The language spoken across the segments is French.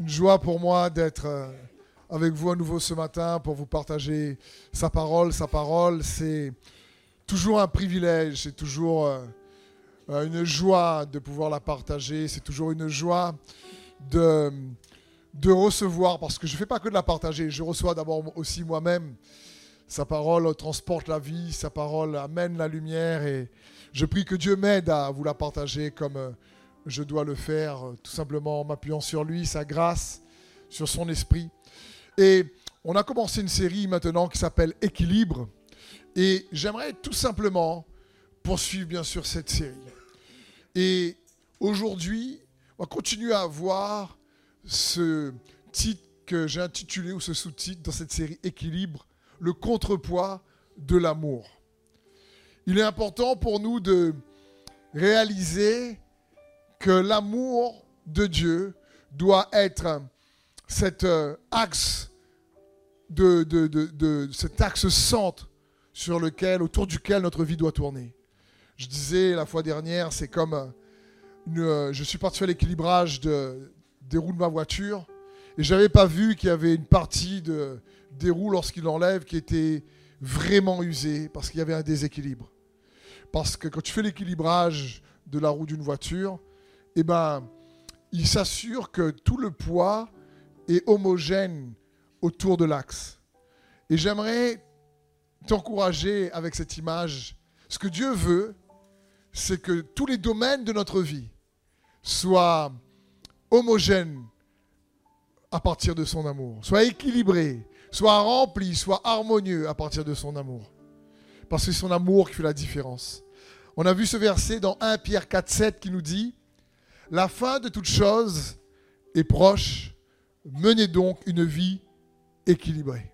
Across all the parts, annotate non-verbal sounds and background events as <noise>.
une joie pour moi d'être euh, avec vous à nouveau ce matin pour vous partager sa parole. Sa parole, c'est toujours un privilège, c'est toujours euh, euh, une joie de pouvoir la partager, c'est toujours une joie de, de recevoir, parce que je ne fais pas que de la partager, je reçois d'abord aussi moi-même. Sa parole transporte la vie, sa parole amène la lumière et je prie que Dieu m'aide à vous la partager comme je dois le faire euh, tout simplement en m'appuyant sur lui, sa grâce, sur son esprit. Et on a commencé une série maintenant qui s'appelle Équilibre. Et j'aimerais tout simplement poursuivre bien sûr cette série. Et aujourd'hui, on va continuer à voir ce titre que j'ai intitulé, ou ce sous-titre dans cette série Équilibre, le contrepoids de l'amour. Il est important pour nous de réaliser que l'amour de Dieu doit être cet euh, axe de, de, cet axe centre sur lequel, autour duquel notre vie doit tourner. Je disais la fois dernière, c'est comme euh, euh, je suis parti faire l'équilibrage de, des roues de ma voiture et j'avais pas vu qu'il y avait une partie de, des roues lorsqu'il enlève qui était vraiment usée parce qu'il y avait un déséquilibre. Parce que quand tu fais l'équilibrage de la roue d'une voiture, eh ben, il s'assure que tout le poids est homogène autour de l'axe. Et j'aimerais t'encourager avec cette image. Ce que Dieu veut, c'est que tous les domaines de notre vie soient homogènes à partir de son amour, soient équilibrés, soient remplis, soient harmonieux à partir de son amour. Parce que c'est son amour qui fait la différence. On a vu ce verset dans 1 Pierre 4, 7 qui nous dit la fin de toute chose est proche. Menez donc une vie équilibrée.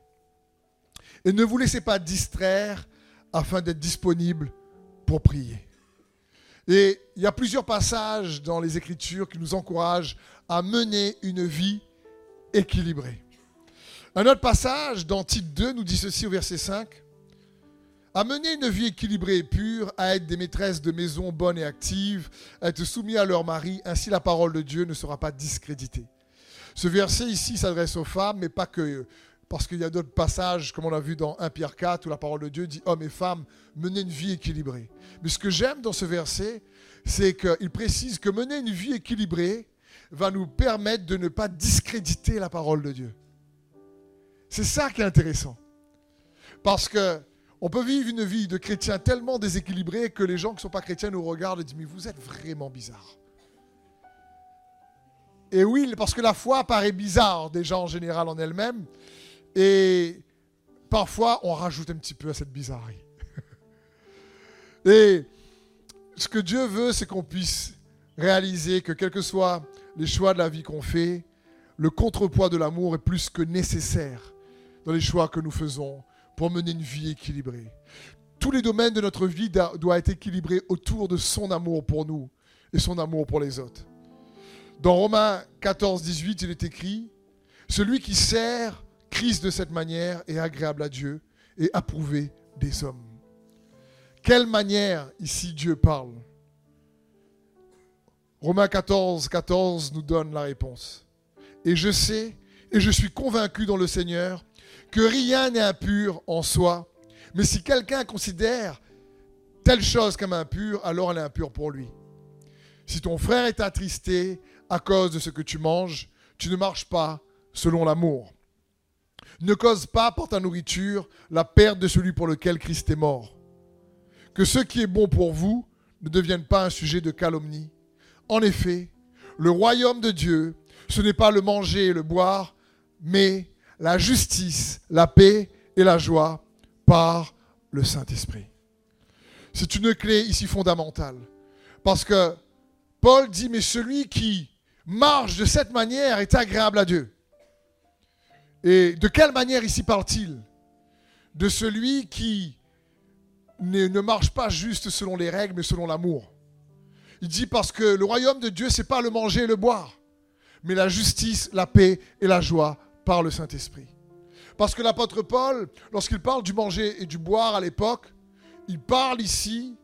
Et ne vous laissez pas distraire afin d'être disponible pour prier. Et il y a plusieurs passages dans les Écritures qui nous encouragent à mener une vie équilibrée. Un autre passage dans Tite 2 nous dit ceci au verset 5 à mener une vie équilibrée et pure, à être des maîtresses de maison bonnes et actives, à être soumis à leur mari, ainsi la parole de Dieu ne sera pas discréditée. Ce verset ici s'adresse aux femmes, mais pas que, parce qu'il y a d'autres passages, comme on l'a vu dans 1 Pierre 4, où la parole de Dieu dit Hommes et femmes, menez une vie équilibrée. Mais ce que j'aime dans ce verset, c'est qu'il précise que mener une vie équilibrée va nous permettre de ne pas discréditer la parole de Dieu. C'est ça qui est intéressant. Parce que on peut vivre une vie de chrétien tellement déséquilibrée que les gens qui ne sont pas chrétiens nous regardent et disent Mais vous êtes vraiment bizarre. Et oui, parce que la foi paraît bizarre déjà en général en elle-même. Et parfois, on rajoute un petit peu à cette bizarrerie. <laughs> et ce que Dieu veut, c'est qu'on puisse réaliser que quels que soient les choix de la vie qu'on fait, le contrepoids de l'amour est plus que nécessaire dans les choix que nous faisons pour mener une vie équilibrée. Tous les domaines de notre vie doivent être équilibrés autour de son amour pour nous et son amour pour les autres. Dans Romains 14, 18, il est écrit, Celui qui sert Christ de cette manière est agréable à Dieu et approuvé des hommes. Quelle manière ici Dieu parle? Romains 14, 14 nous donne la réponse. Et je sais et je suis convaincu dans le Seigneur que rien n'est impur en soi. Mais si quelqu'un considère telle chose comme impure, alors elle est impure pour lui. Si ton frère est attristé à cause de ce que tu manges, tu ne marches pas selon l'amour. Ne cause pas pour ta nourriture la perte de celui pour lequel Christ est mort. Que ce qui est bon pour vous ne devienne pas un sujet de calomnie. En effet, le royaume de Dieu, ce n'est pas le manger et le boire, mais la justice, la paix et la joie par le Saint-Esprit. C'est une clé ici fondamentale. Parce que Paul dit, mais celui qui marche de cette manière est agréable à Dieu. Et de quelle manière ici parle-t-il? De celui qui ne, marche pas juste selon les règles, mais selon l'amour. Il dit parce que le royaume de Dieu, c'est pas le manger et le boire, mais la justice, la paix et la joie par le Saint-Esprit. Parce que l'apôtre Paul, lorsqu'il parle du manger et du boire à l'époque, il parle ici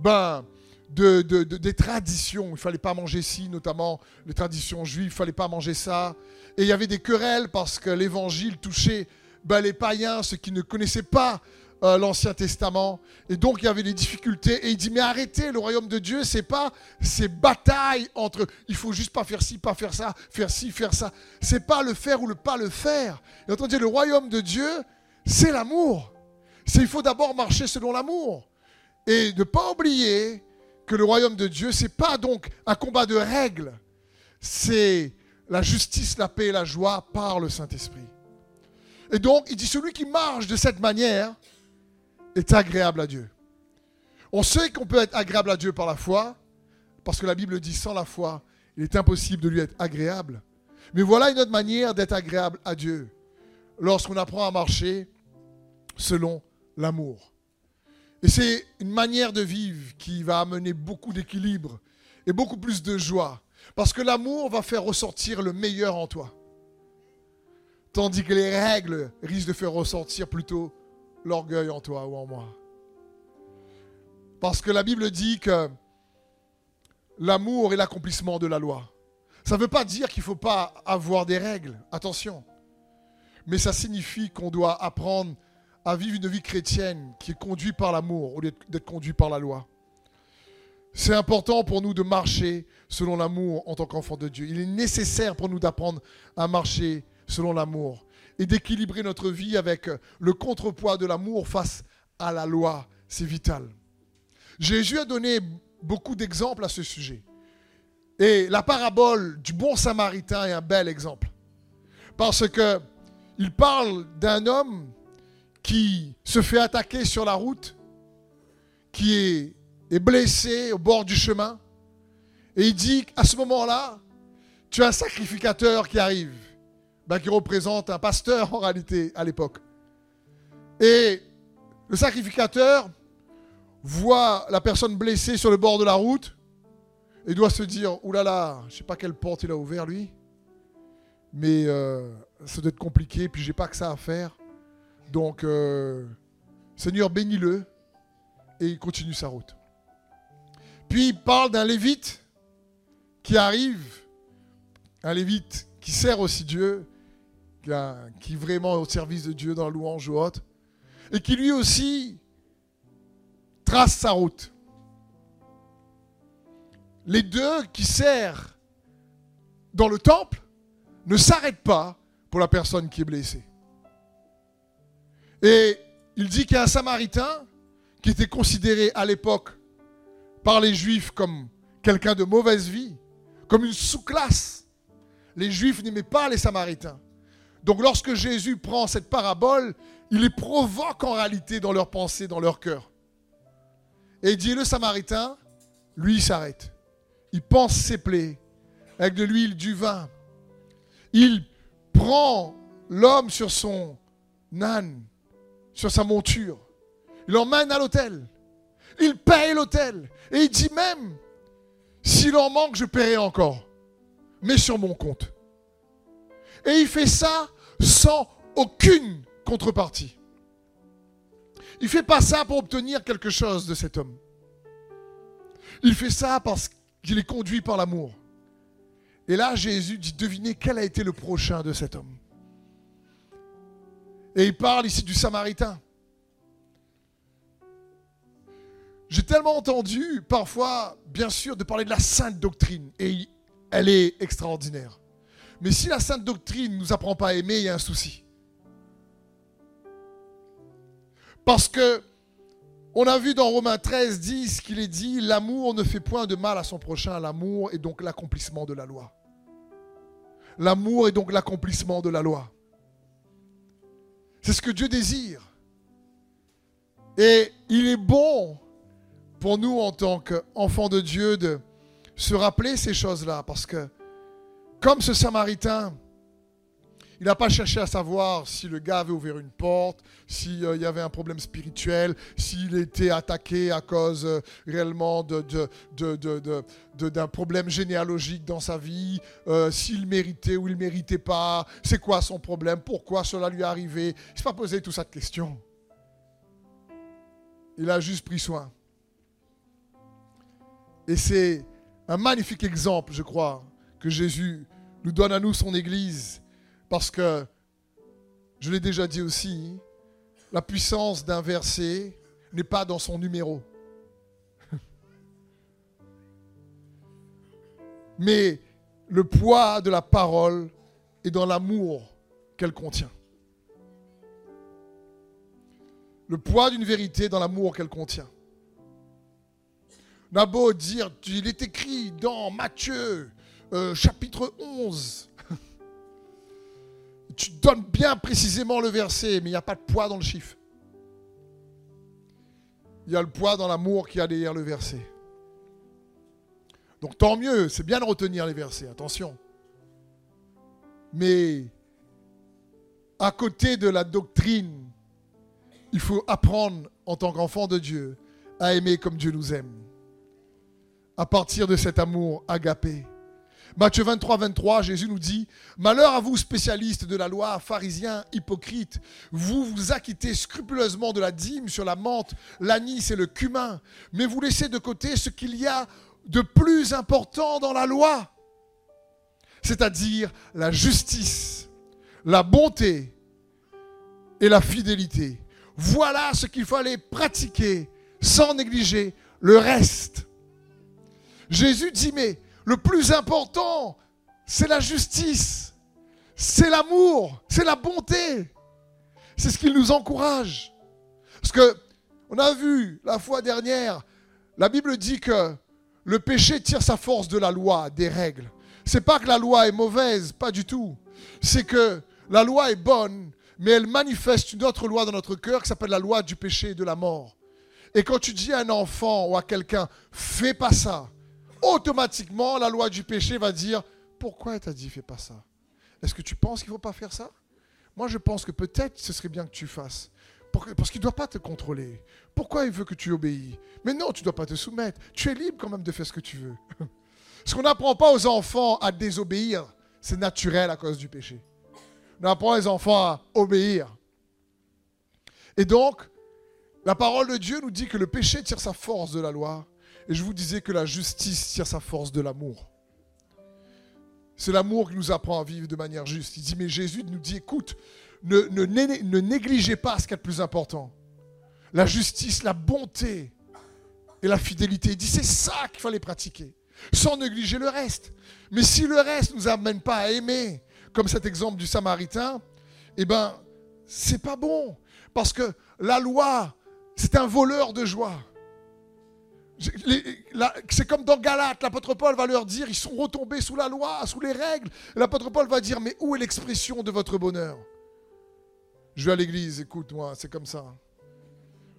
ben, de, des traditions. Il ne fallait pas manger ci, notamment les traditions juives, il ne fallait pas manger ça. Et il y avait des querelles parce que l'évangile touchait ben, les païens, ceux qui ne connaissaient pas euh, l'Ancien Testament. Et donc il y avait des difficultés. Et il dit, mais arrêtez, le royaume de Dieu, c'est pas ces batailles entre, il faut juste pas faire ci, pas faire ça, faire ci, faire ça. C'est pas le faire ou le pas le faire. Et entendez, le royaume de Dieu, c'est l'amour. C'est il faut d'abord marcher selon l'amour. Et ne pas oublier que le royaume de Dieu, c'est pas donc un combat de règles. C'est la justice, la paix et la joie par le Saint-Esprit. Et donc, il dit, celui qui marche de cette manière est agréable à Dieu. On sait qu'on peut être agréable à Dieu par la foi, parce que la Bible dit, sans la foi, il est impossible de lui être agréable. Mais voilà une autre manière d'être agréable à Dieu, lorsqu'on apprend à marcher selon l'amour. Et c'est une manière de vivre qui va amener beaucoup d'équilibre et beaucoup plus de joie. Parce que l'amour va faire ressortir le meilleur en toi. Tandis que les règles risquent de faire ressortir plutôt l'orgueil en toi ou en moi. Parce que la Bible dit que l'amour est l'accomplissement de la loi. Ça ne veut pas dire qu'il ne faut pas avoir des règles, attention. Mais ça signifie qu'on doit apprendre à vivre une vie chrétienne qui est conduite par l'amour au lieu d'être conduite par la loi. C'est important pour nous de marcher selon l'amour en tant qu'enfant de Dieu. Il est nécessaire pour nous d'apprendre à marcher selon l'amour et d'équilibrer notre vie avec le contrepoids de l'amour face à la loi. C'est vital. Jésus a donné beaucoup d'exemples à ce sujet. Et la parabole du bon samaritain est un bel exemple. Parce que il parle d'un homme qui se fait attaquer sur la route, qui est, est blessé au bord du chemin. Et il dit à ce moment-là, tu as un sacrificateur qui arrive. Ben, qui représente un pasteur en réalité à l'époque. Et le sacrificateur voit la personne blessée sur le bord de la route et doit se dire, oulala, là là, je sais pas quelle porte il a ouvert lui, mais euh, ça doit être compliqué, puis j'ai pas que ça à faire. Donc, euh, Seigneur, bénis-le, et il continue sa route. Puis il parle d'un lévite qui arrive, un lévite qui sert aussi Dieu, qui est vraiment au service de Dieu dans la louange ou autre, et qui lui aussi trace sa route. Les deux qui servent dans le temple ne s'arrêtent pas pour la personne qui est blessée. Et il dit qu'il y a un samaritain qui était considéré à l'époque par les juifs comme quelqu'un de mauvaise vie, comme une sous-classe. Les juifs n'aimaient pas les samaritains. Donc lorsque Jésus prend cette parabole, il les provoque en réalité dans leur pensée, dans leur cœur. Et il dit, le Samaritain, lui, il s'arrête. Il pense ses plaies avec de l'huile, du vin. Il prend l'homme sur son âne, sur sa monture. Il l'emmène à l'hôtel. Il paye l'hôtel. Et il dit même, s'il en manque, je paierai encore. Mais sur mon compte. Et il fait ça sans aucune contrepartie. Il ne fait pas ça pour obtenir quelque chose de cet homme. Il fait ça parce qu'il est conduit par l'amour. Et là, Jésus dit, devinez quel a été le prochain de cet homme. Et il parle ici du Samaritain. J'ai tellement entendu parfois, bien sûr, de parler de la sainte doctrine. Et elle est extraordinaire. Mais si la sainte doctrine ne nous apprend pas à aimer, il y a un souci. Parce que on a vu dans Romains 13, 10 qu'il est dit l'amour ne fait point de mal à son prochain, l'amour est donc l'accomplissement de la loi. L'amour est donc l'accomplissement de la loi. C'est ce que Dieu désire. Et il est bon pour nous en tant qu'enfants de Dieu de se rappeler ces choses-là parce que comme ce Samaritain, il n'a pas cherché à savoir si le gars avait ouvert une porte, s'il euh, y avait un problème spirituel, s'il était attaqué à cause euh, réellement d'un problème généalogique dans sa vie, euh, s'il méritait ou il ne méritait pas, c'est quoi son problème, pourquoi cela lui est arrivé. Il ne s'est pas posé tout ça de questions. Il a juste pris soin. Et c'est un magnifique exemple, je crois, que Jésus nous donne à nous son Église. Parce que, je l'ai déjà dit aussi, la puissance d'un verset n'est pas dans son numéro. <laughs> Mais le poids de la parole est dans l'amour qu'elle contient. Le poids d'une vérité dans l'amour qu'elle contient. Beau dire, il est écrit dans Matthieu euh, chapitre 11. <laughs> tu donnes bien précisément le verset, mais il n'y a pas de poids dans le chiffre. Il y a le poids dans l'amour qui a derrière le verset. Donc tant mieux, c'est bien de retenir les versets, attention. Mais à côté de la doctrine, il faut apprendre en tant qu'enfant de Dieu à aimer comme Dieu nous aime. À partir de cet amour agapé. Matthieu 23, 23, Jésus nous dit, Malheur à vous, spécialistes de la loi, pharisiens, hypocrites, vous vous acquittez scrupuleusement de la dîme sur la menthe, l'anis et le cumin, mais vous laissez de côté ce qu'il y a de plus important dans la loi, c'est-à-dire la justice, la bonté et la fidélité. Voilà ce qu'il fallait pratiquer sans négliger le reste. Jésus dit, mais le plus important, c'est la justice, c'est l'amour, c'est la bonté. C'est ce qu'il nous encourage. Parce que on a vu la fois dernière, la Bible dit que le péché tire sa force de la loi, des règles. C'est pas que la loi est mauvaise, pas du tout. C'est que la loi est bonne, mais elle manifeste une autre loi dans notre cœur qui s'appelle la loi du péché et de la mort. Et quand tu dis à un enfant ou à quelqu'un, fais pas ça, automatiquement la loi du péché va dire, pourquoi t'a dit fais pas ça? Est-ce que tu penses qu'il ne faut pas faire ça? Moi je pense que peut-être ce serait bien que tu fasses. Parce qu'il ne doit pas te contrôler. Pourquoi il veut que tu obéis? Mais non, tu ne dois pas te soumettre. Tu es libre quand même de faire ce que tu veux. <laughs> Ce qu'on n'apprend pas aux enfants à désobéir, c'est naturel à cause du péché. On apprend les enfants à obéir. Et donc, la parole de Dieu nous dit que le péché tire sa force de la loi. Et je vous disais que la justice tire sa force de l'amour. C'est l'amour qui nous apprend à vivre de manière juste. Il dit, mais Jésus nous dit, écoute, ne, négligez pas ce qui est le plus important. La justice, la bonté et la fidélité. Il dit, c'est ça qu'il fallait pratiquer, sans négliger le reste. Mais si le reste ne nous amène pas à aimer, comme cet exemple du Samaritain, eh ben, c'est pas bon. Parce que la loi, c'est un voleur de joie. C'est comme dans Galate, l'apôtre Paul va leur dire, ils sont retombés sous la loi, sous les règles. L'apôtre Paul va dire, mais où est l'expression de votre bonheur? Je vais à l'église, écoute, moi, c'est comme ça.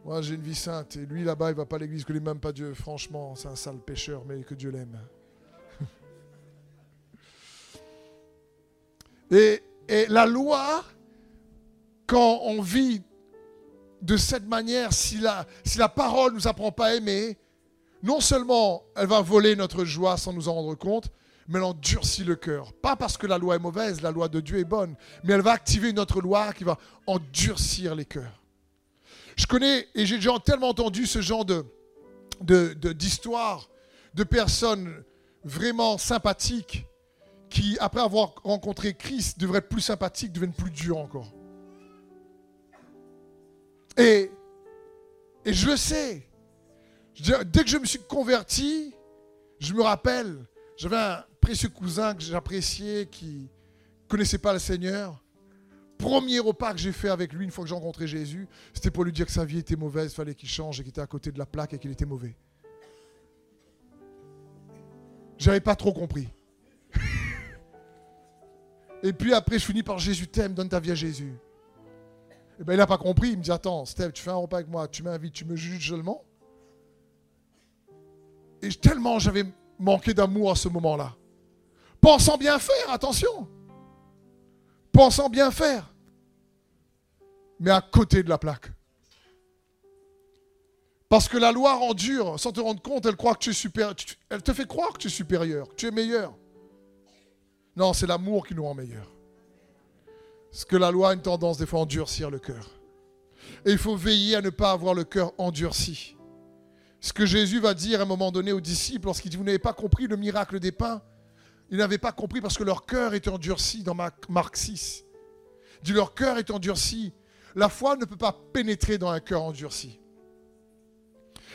Moi, j'ai une vie sainte, et lui, là-bas, il va pas à l'église, que lui même pas Dieu. Franchement, c'est un sale pécheur, mais que Dieu l'aime. <laughs> et, la loi, quand on vit de cette manière, si la, si la parole ne nous apprend pas à aimer, non seulement elle va voler notre joie sans nous en rendre compte, mais elle endurcit le cœur. Pas parce que la loi est mauvaise, la loi de Dieu est bonne, mais elle va activer une autre loi qui va endurcir les cœurs. Je connais, et j'ai déjà tellement entendu ce genre de, de personnes vraiment sympathiques qui, après avoir rencontré Christ, devraient être plus sympathiques, deviennent plus durs encore. Et, et je le sais, Dès que je me suis converti, je me rappelle, j'avais un précieux cousin que j'appréciais, qui connaissait pas le Seigneur. Premier repas que j'ai fait avec lui une fois que j'ai rencontré Jésus, c'était pour lui dire que sa vie était mauvaise, il fallait qu'il change et qu'il était à côté de la plaque et qu'il était mauvais. J'avais pas trop compris. <laughs> et puis après, je finis par Jésus t'aime, donne ta vie à Jésus. Et eh ben, il n'a pas compris. Il me dit Attends, Steph, tu fais un repas avec moi, tu m'invites, tu me juges seulement tellement j'avais manqué d'amour à ce moment-là. Pensant bien faire, attention. Pensant bien faire. Mais à côté de la plaque. Parce que la loi rend dur, sans te rendre compte, elle croit que tu es supérieur. Elle te fait croire que tu es supérieur, que tu es meilleur. Non, c'est l'amour qui nous rend meilleur. Parce que la loi a une tendance des fois à endurcir le cœur. Et il faut veiller à ne pas avoir le cœur endurci. Ce que Jésus va dire à un moment donné aux disciples lorsqu'il dit, vous n'avez pas compris le miracle des pains. Ils n'avaient pas compris parce que leur cœur est endurci dans Marc 6. Il dit, leur cœur est endurci. La foi ne peut pas pénétrer dans un cœur endurci.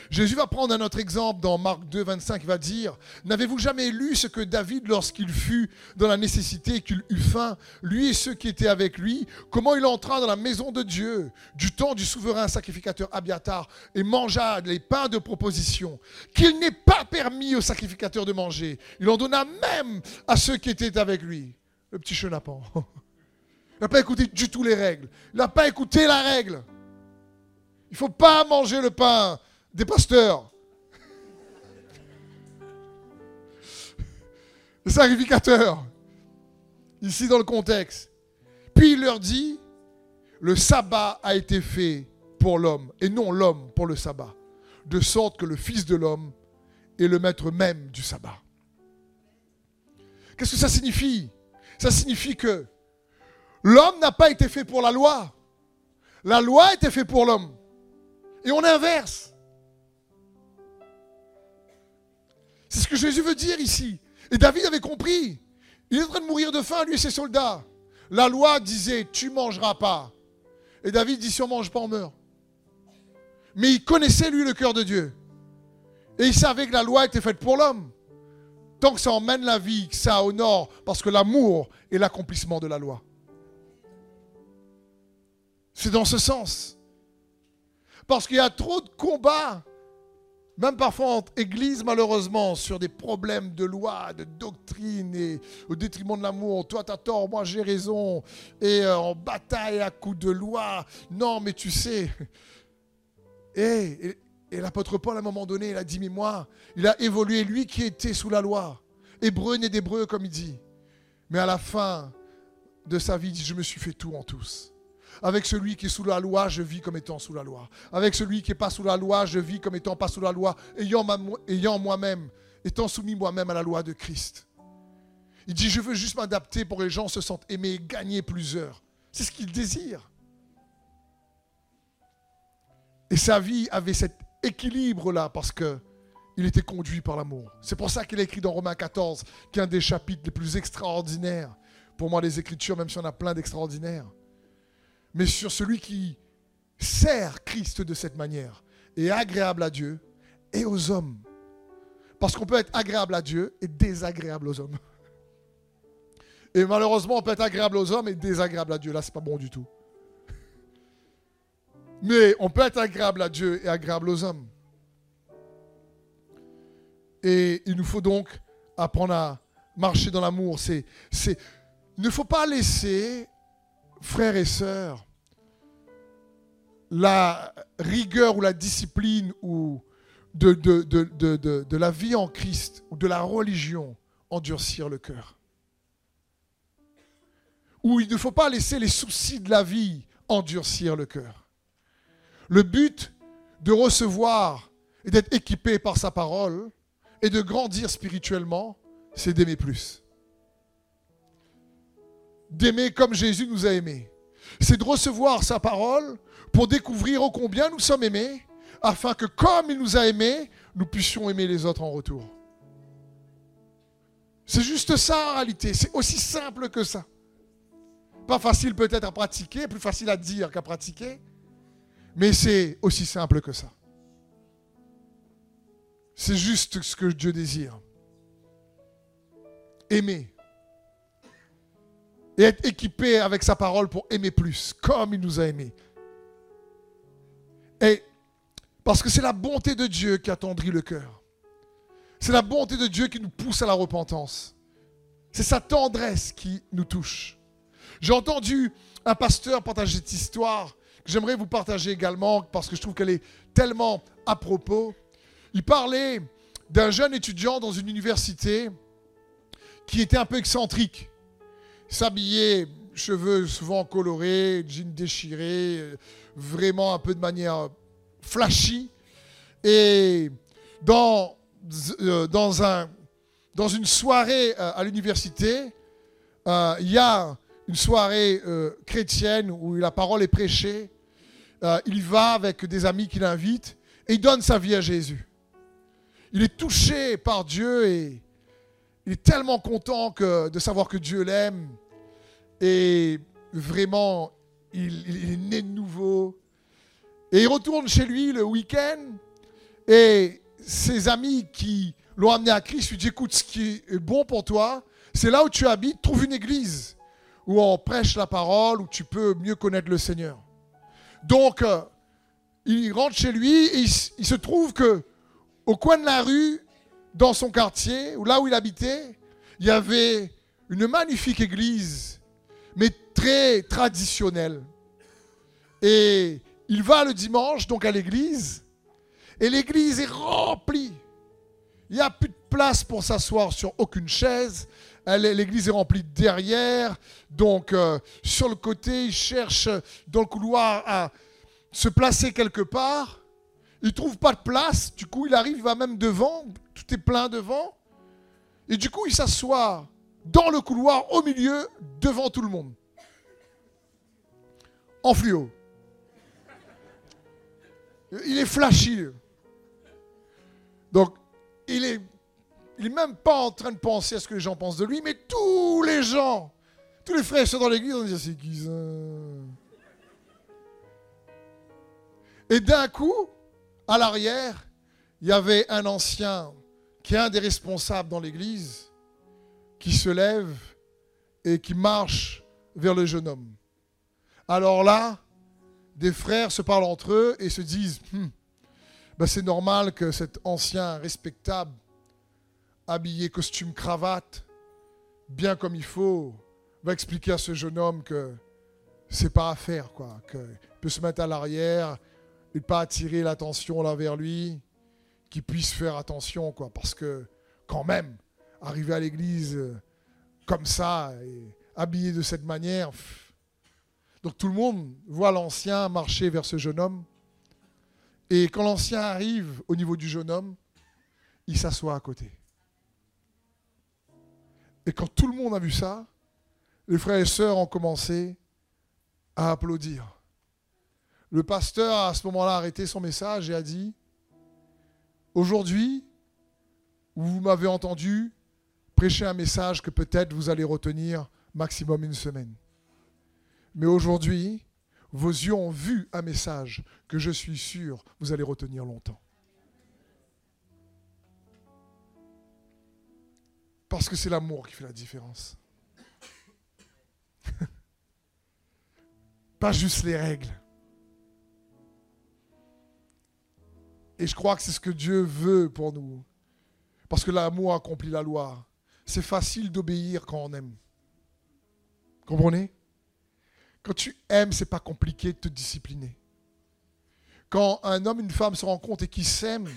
Jésus va prendre un autre exemple dans Marc 2, 25, il va dire, N'avez-vous jamais lu ce que David, lorsqu'il fut dans la nécessité, qu'il eut faim, lui et ceux qui étaient avec lui, comment il entra dans la maison de Dieu, du temps du souverain sacrificateur Abiatar, et mangea les pains de proposition, qu'il n'est pas permis aux sacrificateurs de manger. Il en donna même à ceux qui étaient avec lui. Le petit chenapan. <laughs> Il n'a pas écouté du tout les règles. Il n'a pas écouté la règle. Il ne faut pas manger le pain des pasteurs, <laughs> les sacrificateurs, ici dans le contexte. Puis il leur dit, le sabbat a été fait pour l'homme et non l'homme pour le sabbat, de sorte que le Fils de l'homme est le maître même du sabbat. Qu'est-ce que ça signifie? Ça signifie que l'homme n'a pas été fait pour la loi. La loi a été faite pour l'homme. Et on inverse. C'est ce que Jésus veut dire ici. Et David avait compris. Il est en train de mourir de faim, lui et ses soldats. La loi disait, tu mangeras pas. Et David dit, si on mange pas, on meurt. Mais il connaissait, lui, le cœur de Dieu. Et il savait que la loi était faite pour l'homme. Tant que ça emmène la vie, que ça honore, parce que l'amour est l'accomplissement de la loi. C'est dans ce sens. Parce qu'il y a trop de combats même parfois entre églises, malheureusement, sur des problèmes de loi, de doctrine, et au détriment de l'amour. Toi, tu as tort, moi, j'ai raison. Et euh, en bataille à coups de loi. Non, mais tu sais. <laughs> Et, et, l'apôtre Paul, à un moment donné, il a dit Mais moi, il a évolué, lui qui était sous la loi. Hébreu né d'hébreu, comme il dit. Mais à la fin de sa vie, il dit Je me suis fait tout en tous. Avec celui qui est sous la loi, je vis comme étant sous la loi. Avec celui qui n'est pas sous la loi, je vis comme étant pas sous la loi, ayant, moi-même, étant soumis moi-même à la loi de Christ. Il dit, je veux juste m'adapter pour que les gens se sentent aimés, gagner plusieurs. C'est ce qu'il désire. Et sa vie avait cet équilibre-là parce que il était conduit par l'amour. C'est pour ça qu'il a écrit dans Romains 14, qui est un des chapitres les plus extraordinaires. Pour moi, les Écritures, même si on a plein d'extraordinaires mais sur celui qui sert Christ de cette manière et agréable à Dieu et aux hommes. Parce qu'on peut être agréable à Dieu et désagréable aux hommes. Et malheureusement, on peut être agréable aux hommes et désagréable à Dieu. Là, c'est pas bon du tout. Mais on peut être agréable à Dieu et agréable aux hommes. Et il nous faut donc apprendre à marcher dans l'amour. C'est, c'est, il ne faut pas laisser frères et sœurs, la rigueur ou la discipline ou de, la vie en Christ ou de la religion endurcir le cœur. Ou il ne faut pas laisser les soucis de la vie endurcir le cœur. Le but de recevoir et d'être équipé par sa parole et de grandir spirituellement, c'est d'aimer plus d'aimer comme Jésus nous a aimés. C'est de recevoir sa parole pour découvrir ô combien nous sommes aimés, afin que comme il nous a aimés, nous puissions aimer les autres en retour. C'est juste ça en réalité, c'est aussi simple que ça. Pas facile peut-être à pratiquer, plus facile à dire qu'à pratiquer, mais c'est aussi simple que ça. C'est juste ce que Dieu désire. Aimer et être équipé avec sa parole pour aimer plus, comme il nous a aimés. Et parce que c'est la bonté de Dieu qui attendrit le cœur. C'est la bonté de Dieu qui nous pousse à la repentance. C'est sa tendresse qui nous touche. J'ai entendu un pasteur partager cette histoire que j'aimerais vous partager également parce que je trouve qu'elle est tellement à propos. Il parlait d'un jeune étudiant dans une université qui était un peu excentrique s'habiller, cheveux souvent colorés, jeans déchirés, vraiment un peu de manière flashy. Et dans, euh, une soirée euh, à l'université, euh, il y a une soirée chrétienne où la parole est prêchée. il va avec des amis qui l'invitent et il donne sa vie à Jésus. il est touché par Dieu et il est tellement content de savoir que Dieu l'aime. Et vraiment, il, est né de nouveau. Et il retourne chez lui le week-end. Et ses amis qui l'ont amené à Christ lui disent, écoute, ce qui est bon pour toi, c'est là où tu habites, trouve une église où on prêche la parole, où tu peux mieux connaître le Seigneur. Donc, euh, il rentre chez lui et il, il, se trouve que au coin de la rue, dans son quartier, ou là où il habitait, il y avait une magnifique église, mais très traditionnelle. Et il va le dimanche, donc à l'église, et l'église est remplie. Il n'y a plus de place pour s'asseoir sur aucune chaise. L'église est remplie derrière. Donc, euh, sur le côté, il cherche dans le couloir à se placer quelque part. Il ne trouve pas de place. Du coup, il arrive, il va même devant. Tout est plein devant. Et du coup, il s'assoit dans le couloir, au milieu, devant tout le monde. En fluo. Il est flashy. Donc, il est, il est même pas en train de penser à ce que les gens pensent de lui, mais tous les gens, tous les frères sont dans l'église, on dit c'est qui ça? Et d'un coup, à l'arrière, il y avait un ancien qui est un des responsables dans l'église, qui se lève et qui marche vers le jeune homme. Alors là, des frères se parlent entre eux et se disent, hmm, ben c'est normal que cet ancien respectable, habillé costume cravate, bien comme il faut, va expliquer à ce jeune homme que c'est pas à faire, quoi, qu'il peut se mettre à l'arrière et pas attirer l'attention là vers lui, qu'il puisse faire attention, quoi, parce que quand même, arriver à l'église euh, comme ça, et habillé de cette manière, donc tout le monde voit l'ancien marcher vers ce jeune homme. Et quand l'ancien arrive au niveau du jeune homme, il s'assoit à côté. Et quand tout le monde a vu ça, les frères et sœurs ont commencé à applaudir. Le pasteur a à ce moment-là arrêté son message et a dit, aujourd'hui, vous m'avez entendu prêcher un message que peut-être vous allez retenir maximum une semaine. Mais aujourd'hui, vos yeux ont vu un message que je suis sûr vous allez retenir longtemps. Parce que c'est l'amour qui fait la différence. <laughs> Pas juste les règles. Et je crois que c'est ce que Dieu veut pour nous. Parce que l'amour accomplit la loi. C'est facile d'obéir quand on aime. Comprenez? Quand tu aimes, c'est pas compliqué de te discipliner. Quand un homme une femme se rencontrent et qu'ils s'aiment,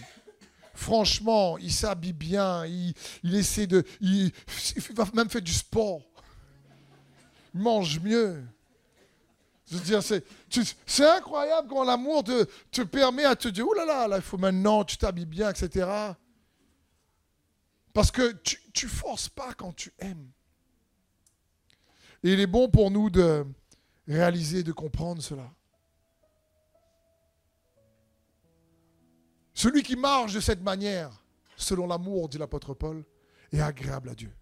franchement, il s'habille bien, il, essaie de. Il, va même faire du sport. Il mange mieux. Je veux dire, c'est incroyable quand l'amour te, permet à te dire, oh là, là, il faut maintenant, tu t'habilles bien, etc. Parce que tu ne forces pas quand tu aimes. Et il est bon pour nous de, réaliser, de comprendre cela. Celui qui marche de cette manière, selon l'amour, dit l'apôtre Paul, est agréable à Dieu.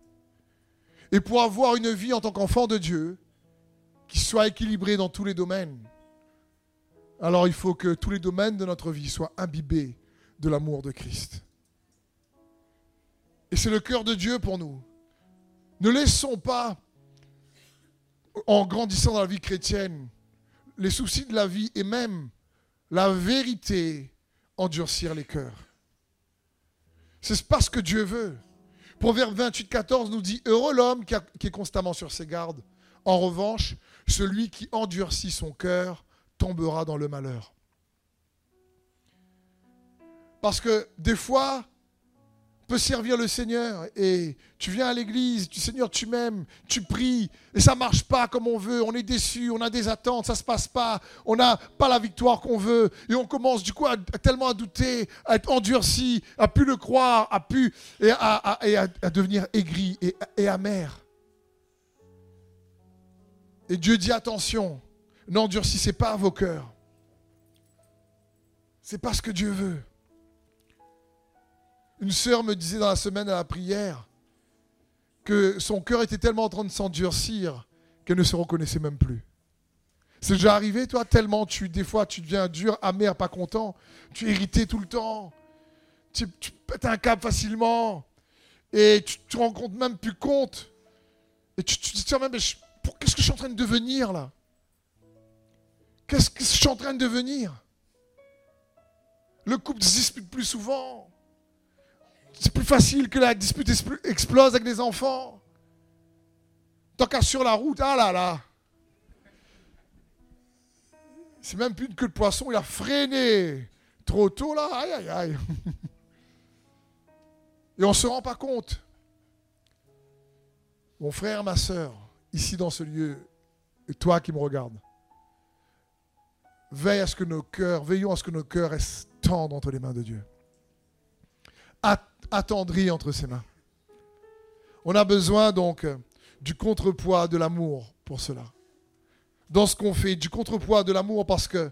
Et pour avoir une vie en tant qu'enfant de Dieu, qui soit équilibrée dans tous les domaines, alors il faut que tous les domaines de notre vie soient imbibés de l'amour de Christ. Et c'est le cœur de Dieu pour nous. Ne laissons pas en grandissant dans la vie chrétienne, les soucis de la vie et même la vérité endurcir les cœurs. C'est pas ce que Dieu veut. Proverbe 28, 14 nous dit Heureux l'homme qui, est constamment sur ses gardes. En revanche, celui qui endurcit son cœur tombera dans le malheur. Parce que des fois, servir le Seigneur et tu viens à l'église, tu Seigneur, tu m'aimes, tu pries et ça marche pas comme on veut, on est déçu, on a des attentes, ça se passe pas, on n'a pas la victoire qu'on veut et on commence du coup à, tellement à douter, à être endurci, à plus le croire, à plus et à, devenir aigri et, et amer. Et Dieu dit attention, n'endurcissez pas vos cœurs. C'est pas ce que Dieu veut. Une sœur me disait dans la semaine à la prière que son cœur était tellement en train de s'endurcir qu'elle ne se reconnaissait même plus. C'est déjà arrivé, toi, tellement tu, des fois, tu deviens dur, amer, pas content. Tu es tout le temps. Tu, tu pètes un câble facilement. Et tu te rends compte même plus compte. Et tu, te dis, tiens, mais qu'est-ce que je suis en train de devenir là? Qu'est-ce que je suis en train de devenir? Le couple dispute plus souvent. C'est plus facile que la dispute explose avec les enfants. Tant qu'à sur la route, ah là là. C'est même plus que le poisson, il a freiné trop tôt là. Aïe aïe aïe. <laughs> Et on ne se rend pas compte. Mon frère, ma soeur, ici dans ce lieu, et toi qui me regardes, veille à ce que nos cœurs, veillons à ce que nos cœurs tendres entre les mains de Dieu. Attendris entre ses mains. On a besoin donc du contrepoids de l'amour pour cela. Dans ce qu'on fait, du contrepoids de l'amour parce que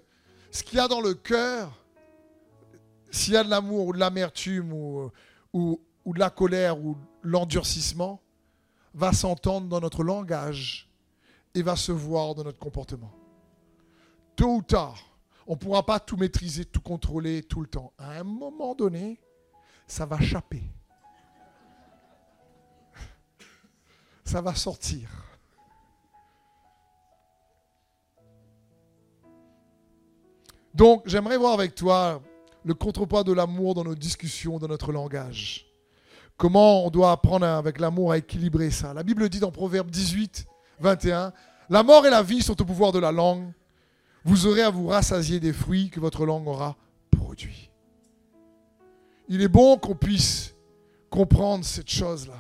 ce qu'il y a dans le cœur, s'il y a de l'amour ou de l'amertume ou, ou, ou de la colère ou l'endurcissement va s'entendre dans notre langage et va se voir dans notre comportement. Tôt ou tard, on ne pourra pas tout maîtriser, tout contrôler tout le temps. À un moment donné, ça va chapper. Ça va sortir. Donc, j'aimerais voir avec toi le contrepoids de l'amour dans nos discussions, dans notre langage. Comment on doit apprendre avec l'amour à équilibrer ça. La Bible dit dans Proverbe 18, 21, La mort et la vie sont au pouvoir de la langue. Vous aurez à vous rassasier des fruits que votre langue aura produits. Il est bon qu'on puisse comprendre cette chose-là.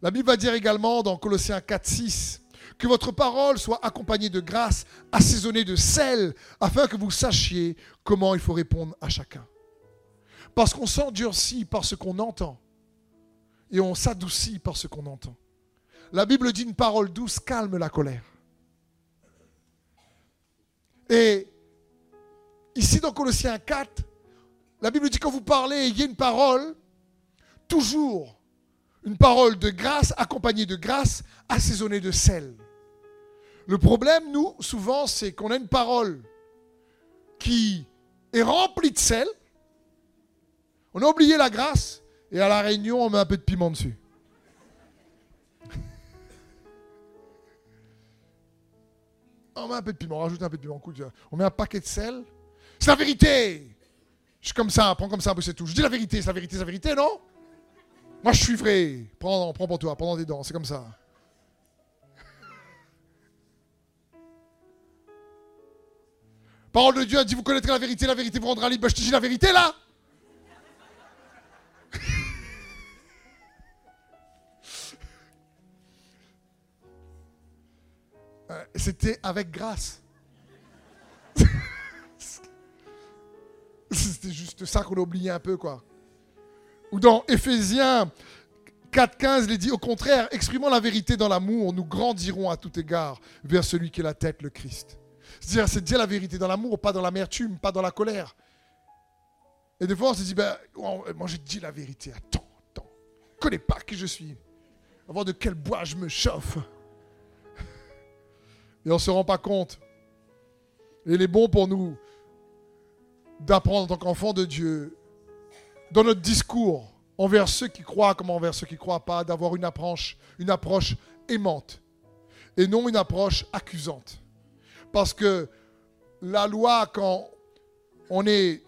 La Bible va dire également dans Colossiens 4, 6, que votre parole soit accompagnée de grâce, assaisonnée de sel, afin que vous sachiez comment il faut répondre à chacun. Parce qu'on s'endurcit par ce qu'on entend et on s'adoucit par ce qu'on entend. La Bible dit une parole douce calme la colère. Et ici dans Colossiens 4, la Bible dit quand vous parlez, ayez une parole, toujours une parole de grâce, accompagnée de grâce, assaisonnée de sel. Le problème, nous, souvent, c'est qu'on a une parole qui est remplie de sel. On a oublié la grâce et à la réunion, on met un peu de piment dessus. <laughs> On met un peu de piment, on rajoute un peu de piment. On met un paquet de sel. C'est la vérité. Je suis comme ça, prends comme ça c'est tout. Je dis la vérité, c'est la vérité, c'est la vérité, non? Moi, je suis vrai. Prends, prends pour toi, prends des dents, c'est comme ça. Parole de Dieu a dit, vous connaîtrez la vérité, la vérité vous rendra libre. Je te dis la vérité, là <laughs> Euh, c'était avec grâce. <laughs> C'était juste ça qu'on a oublié un peu, quoi. Ou dans Éphésiens 4.15, il dit au contraire, exprimant la vérité dans l'amour, nous grandirons à tout égard vers celui qui est la tête, le Christ. C'est-à-dire, c'est dire la vérité dans l'amour, pas dans l'amertume, pas dans la colère. Et des fois, on se dit, ben, moi j'ai dit la vérité. Attends, attends. Je connais pas qui je suis. Avant de quel bois je me chauffe. Et on ne se rend pas compte. Et il est bon pour nous d'apprendre en tant qu'enfants de Dieu, dans notre discours, envers ceux qui croient comme envers ceux qui ne croient pas, d'avoir une approche, une approche aimante et non une approche accusante. Parce que la loi, quand on est,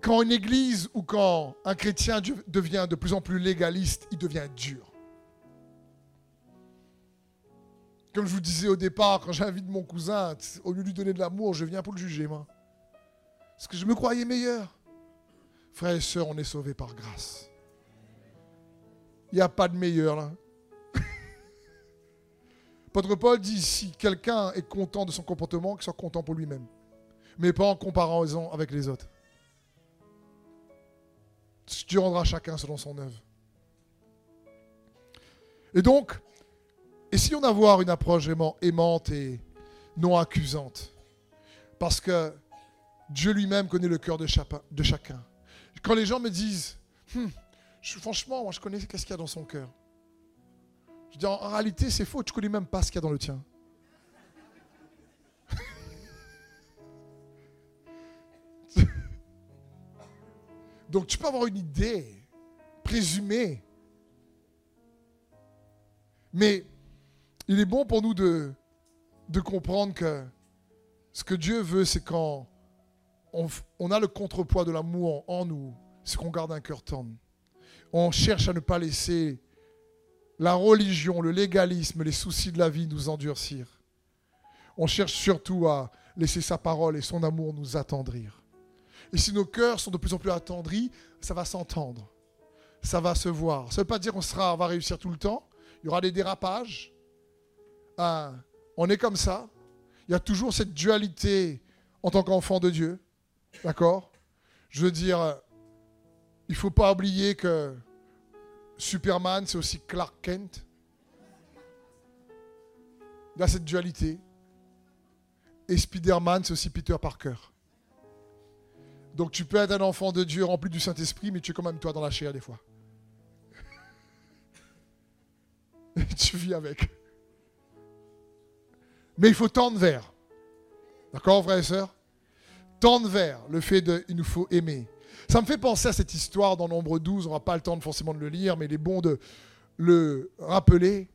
quand une église ou quand un chrétien devient de plus en plus légaliste, il devient dur. Comme je vous disais au départ, quand j'invite mon cousin, au lieu de lui donner de l'amour, je viens pour le juger, moi. Parce que je me croyais meilleur. Frères et sœurs, on est sauvés par grâce. Il n'y a pas de meilleur là. <laughs> Apôtre Paul dit si quelqu'un est content de son comportement, qu'il soit content pour lui-même. Mais pas en comparaison avec les autres. Dieu rendra chacun selon son œuvre. Et donc, Essayons d'avoir une approche aimante et non accusante. Parce que Dieu lui-même connaît le cœur de, chacun. Quand les gens me disent, Hmm, franchement, moi je connais qu'est-ce qu'il y a dans son cœur. Je dis, en réalité, c'est faux, tu connais même pas ce qu'il y a dans le tien. <laughs> Donc tu peux avoir une idée présumée. Mais il est bon pour nous de, de comprendre que ce que Dieu veut, c'est quand on, a le contrepoids de l'amour en, nous, c'est qu'on garde un cœur tendre. On cherche à ne pas laisser la religion, le légalisme, les soucis de la vie nous endurcir. On cherche surtout à laisser sa parole et son amour nous attendrir. Et si nos cœurs sont de plus en plus attendris, ça va s'entendre. Ça va se voir. Ça ne veut pas dire qu'on sera, va réussir tout le temps. Il y aura des dérapages. Ah, on est comme ça. Il y a toujours cette dualité en tant qu'enfant de Dieu. D'accord? Je veux dire, il ne faut pas oublier que Superman, c'est aussi Clark Kent. Il a cette dualité. Et Spider-Man, c'est aussi Peter Parker. Donc tu peux être un enfant de Dieu rempli du Saint-Esprit, mais tu es quand même toi dans la chair des fois. <laughs> tu vis avec. Mais il faut tendre vers. D'accord, frères et sœurs Tendre vers le fait de il nous faut aimer. Ça me fait penser à cette histoire dans Nombre 12, on n'aura pas le temps forcément de le lire, mais il est bon de le rappeler.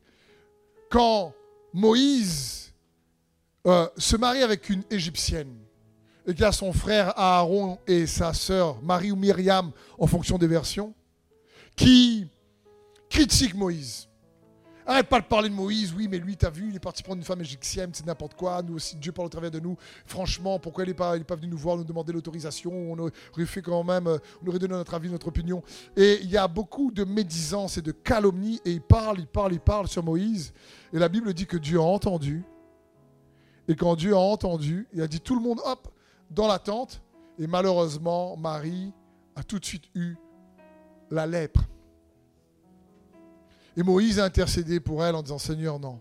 Quand Moïse euh, se marie avec une Égyptienne, et qu'il a son frère Aaron et sa sœur Marie ou Myriam, en fonction des versions, qui critiquent Moïse. Arrête pas de parler de Moïse, oui, mais lui, t'as vu, il est parti prendre une femme égyptienne, c'est n'importe quoi. Nous aussi, Dieu parle au travers de nous. Franchement, pourquoi il n'est pas, venu nous voir, nous demander l'autorisation? On aurait fait quand même, euh, on aurait donné notre avis, notre opinion. Et il y a beaucoup de médisance et de calomnie, et il parle, il parle, il parle sur Moïse. Et la Bible dit que Dieu a entendu. Et quand Dieu a entendu, il a dit tout le monde, hop, dans la tente. Et malheureusement, Marie a tout de suite eu la lèpre. Et Moïse a intercédé pour elle en disant Seigneur, non.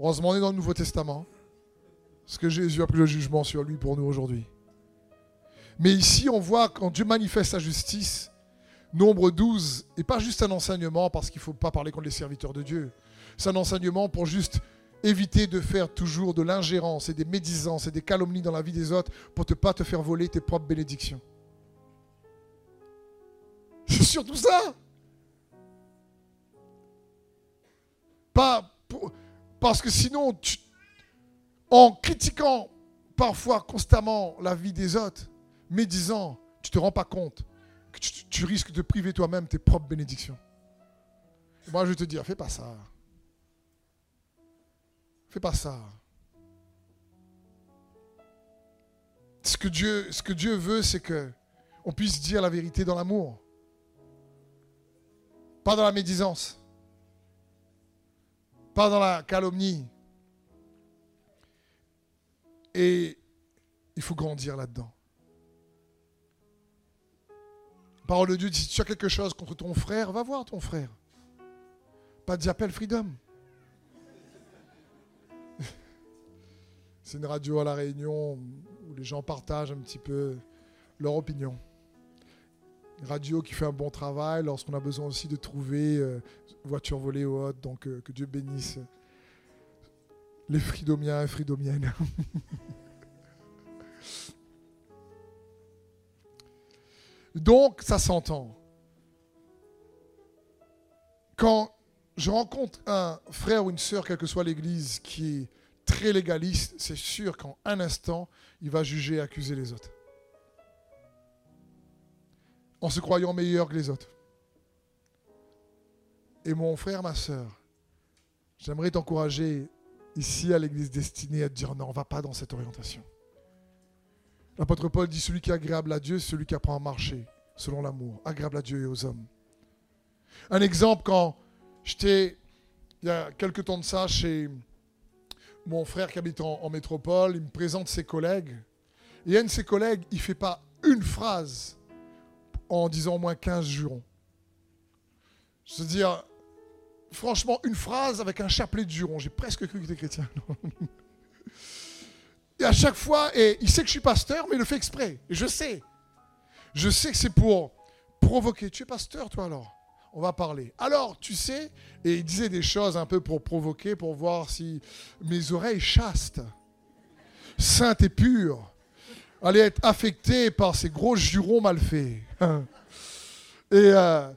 Heureusement, on est dans le Nouveau Testament. Parce que Jésus a pris le jugement sur lui pour nous aujourd'hui. Mais ici, on voit quand Dieu manifeste sa justice, nombre 12, et pas juste un enseignement, parce qu'il ne faut pas parler contre les serviteurs de Dieu. C'est un enseignement pour juste éviter de faire toujours de l'ingérence et des médisances et des calomnies dans la vie des autres pour ne pas te faire voler tes propres bénédictions. C'est surtout ça. Parce que sinon, en critiquant parfois constamment la vie des autres, médisant, tu ne te rends pas compte que tu, risques de priver toi-même tes propres bénédictions. moi, je te dire, fais pas ça. Fais pas ça. Ce que Dieu, ce que Dieu veut, c'est que on puisse dire la vérité dans l'amour, pas dans la médisance pas dans la calomnie. Et il faut grandir là-dedans. Parole de Dieu dit, si tu as quelque chose contre ton frère, va voir ton frère. Pas de appel freedom. <laughs> C'est une radio à la Réunion où les gens partagent un petit peu leur opinion. Une radio qui fait un bon travail lorsqu'on a besoin aussi de trouver euh, voiture volée ou autre. Donc euh, que Dieu bénisse les fridomiens et fridomiennes. <laughs> Donc ça s'entend. Quand je rencontre un frère ou une sœur, quelle que soit l'église, qui est très légaliste, c'est sûr qu'en un instant, il va juger et accuser les autres. En se croyant meilleur que les autres. Et mon frère, ma soeur, j'aimerais t'encourager ici à l'église destinée à te dire non, on ne va pas dans cette orientation. L'apôtre Paul dit celui qui est agréable à Dieu, c'est celui qui apprend à marcher selon l'amour, agréable à Dieu et aux hommes. Un exemple, quand j'étais, il y a quelques temps de ça, chez mon frère qui habite en, métropole, il me présente ses collègues. Et un de ses collègues, il ne fait pas une phrase en disant au moins 15 jurons. Je veux dire, franchement, une phrase avec un chapelet de jurons. J'ai presque cru que tu chrétien. <laughs> et à chaque fois, et il sait que je suis pasteur, mais il le fait exprès. Et je sais. Je sais que c'est pour provoquer. Tu es pasteur, toi alors? On va parler. Alors, tu sais, et il disait des choses un peu pour provoquer, pour voir si mes oreilles chastes, saintes et pures, allaient être affectées par ces gros jurons mal faits. <laughs> Et euh,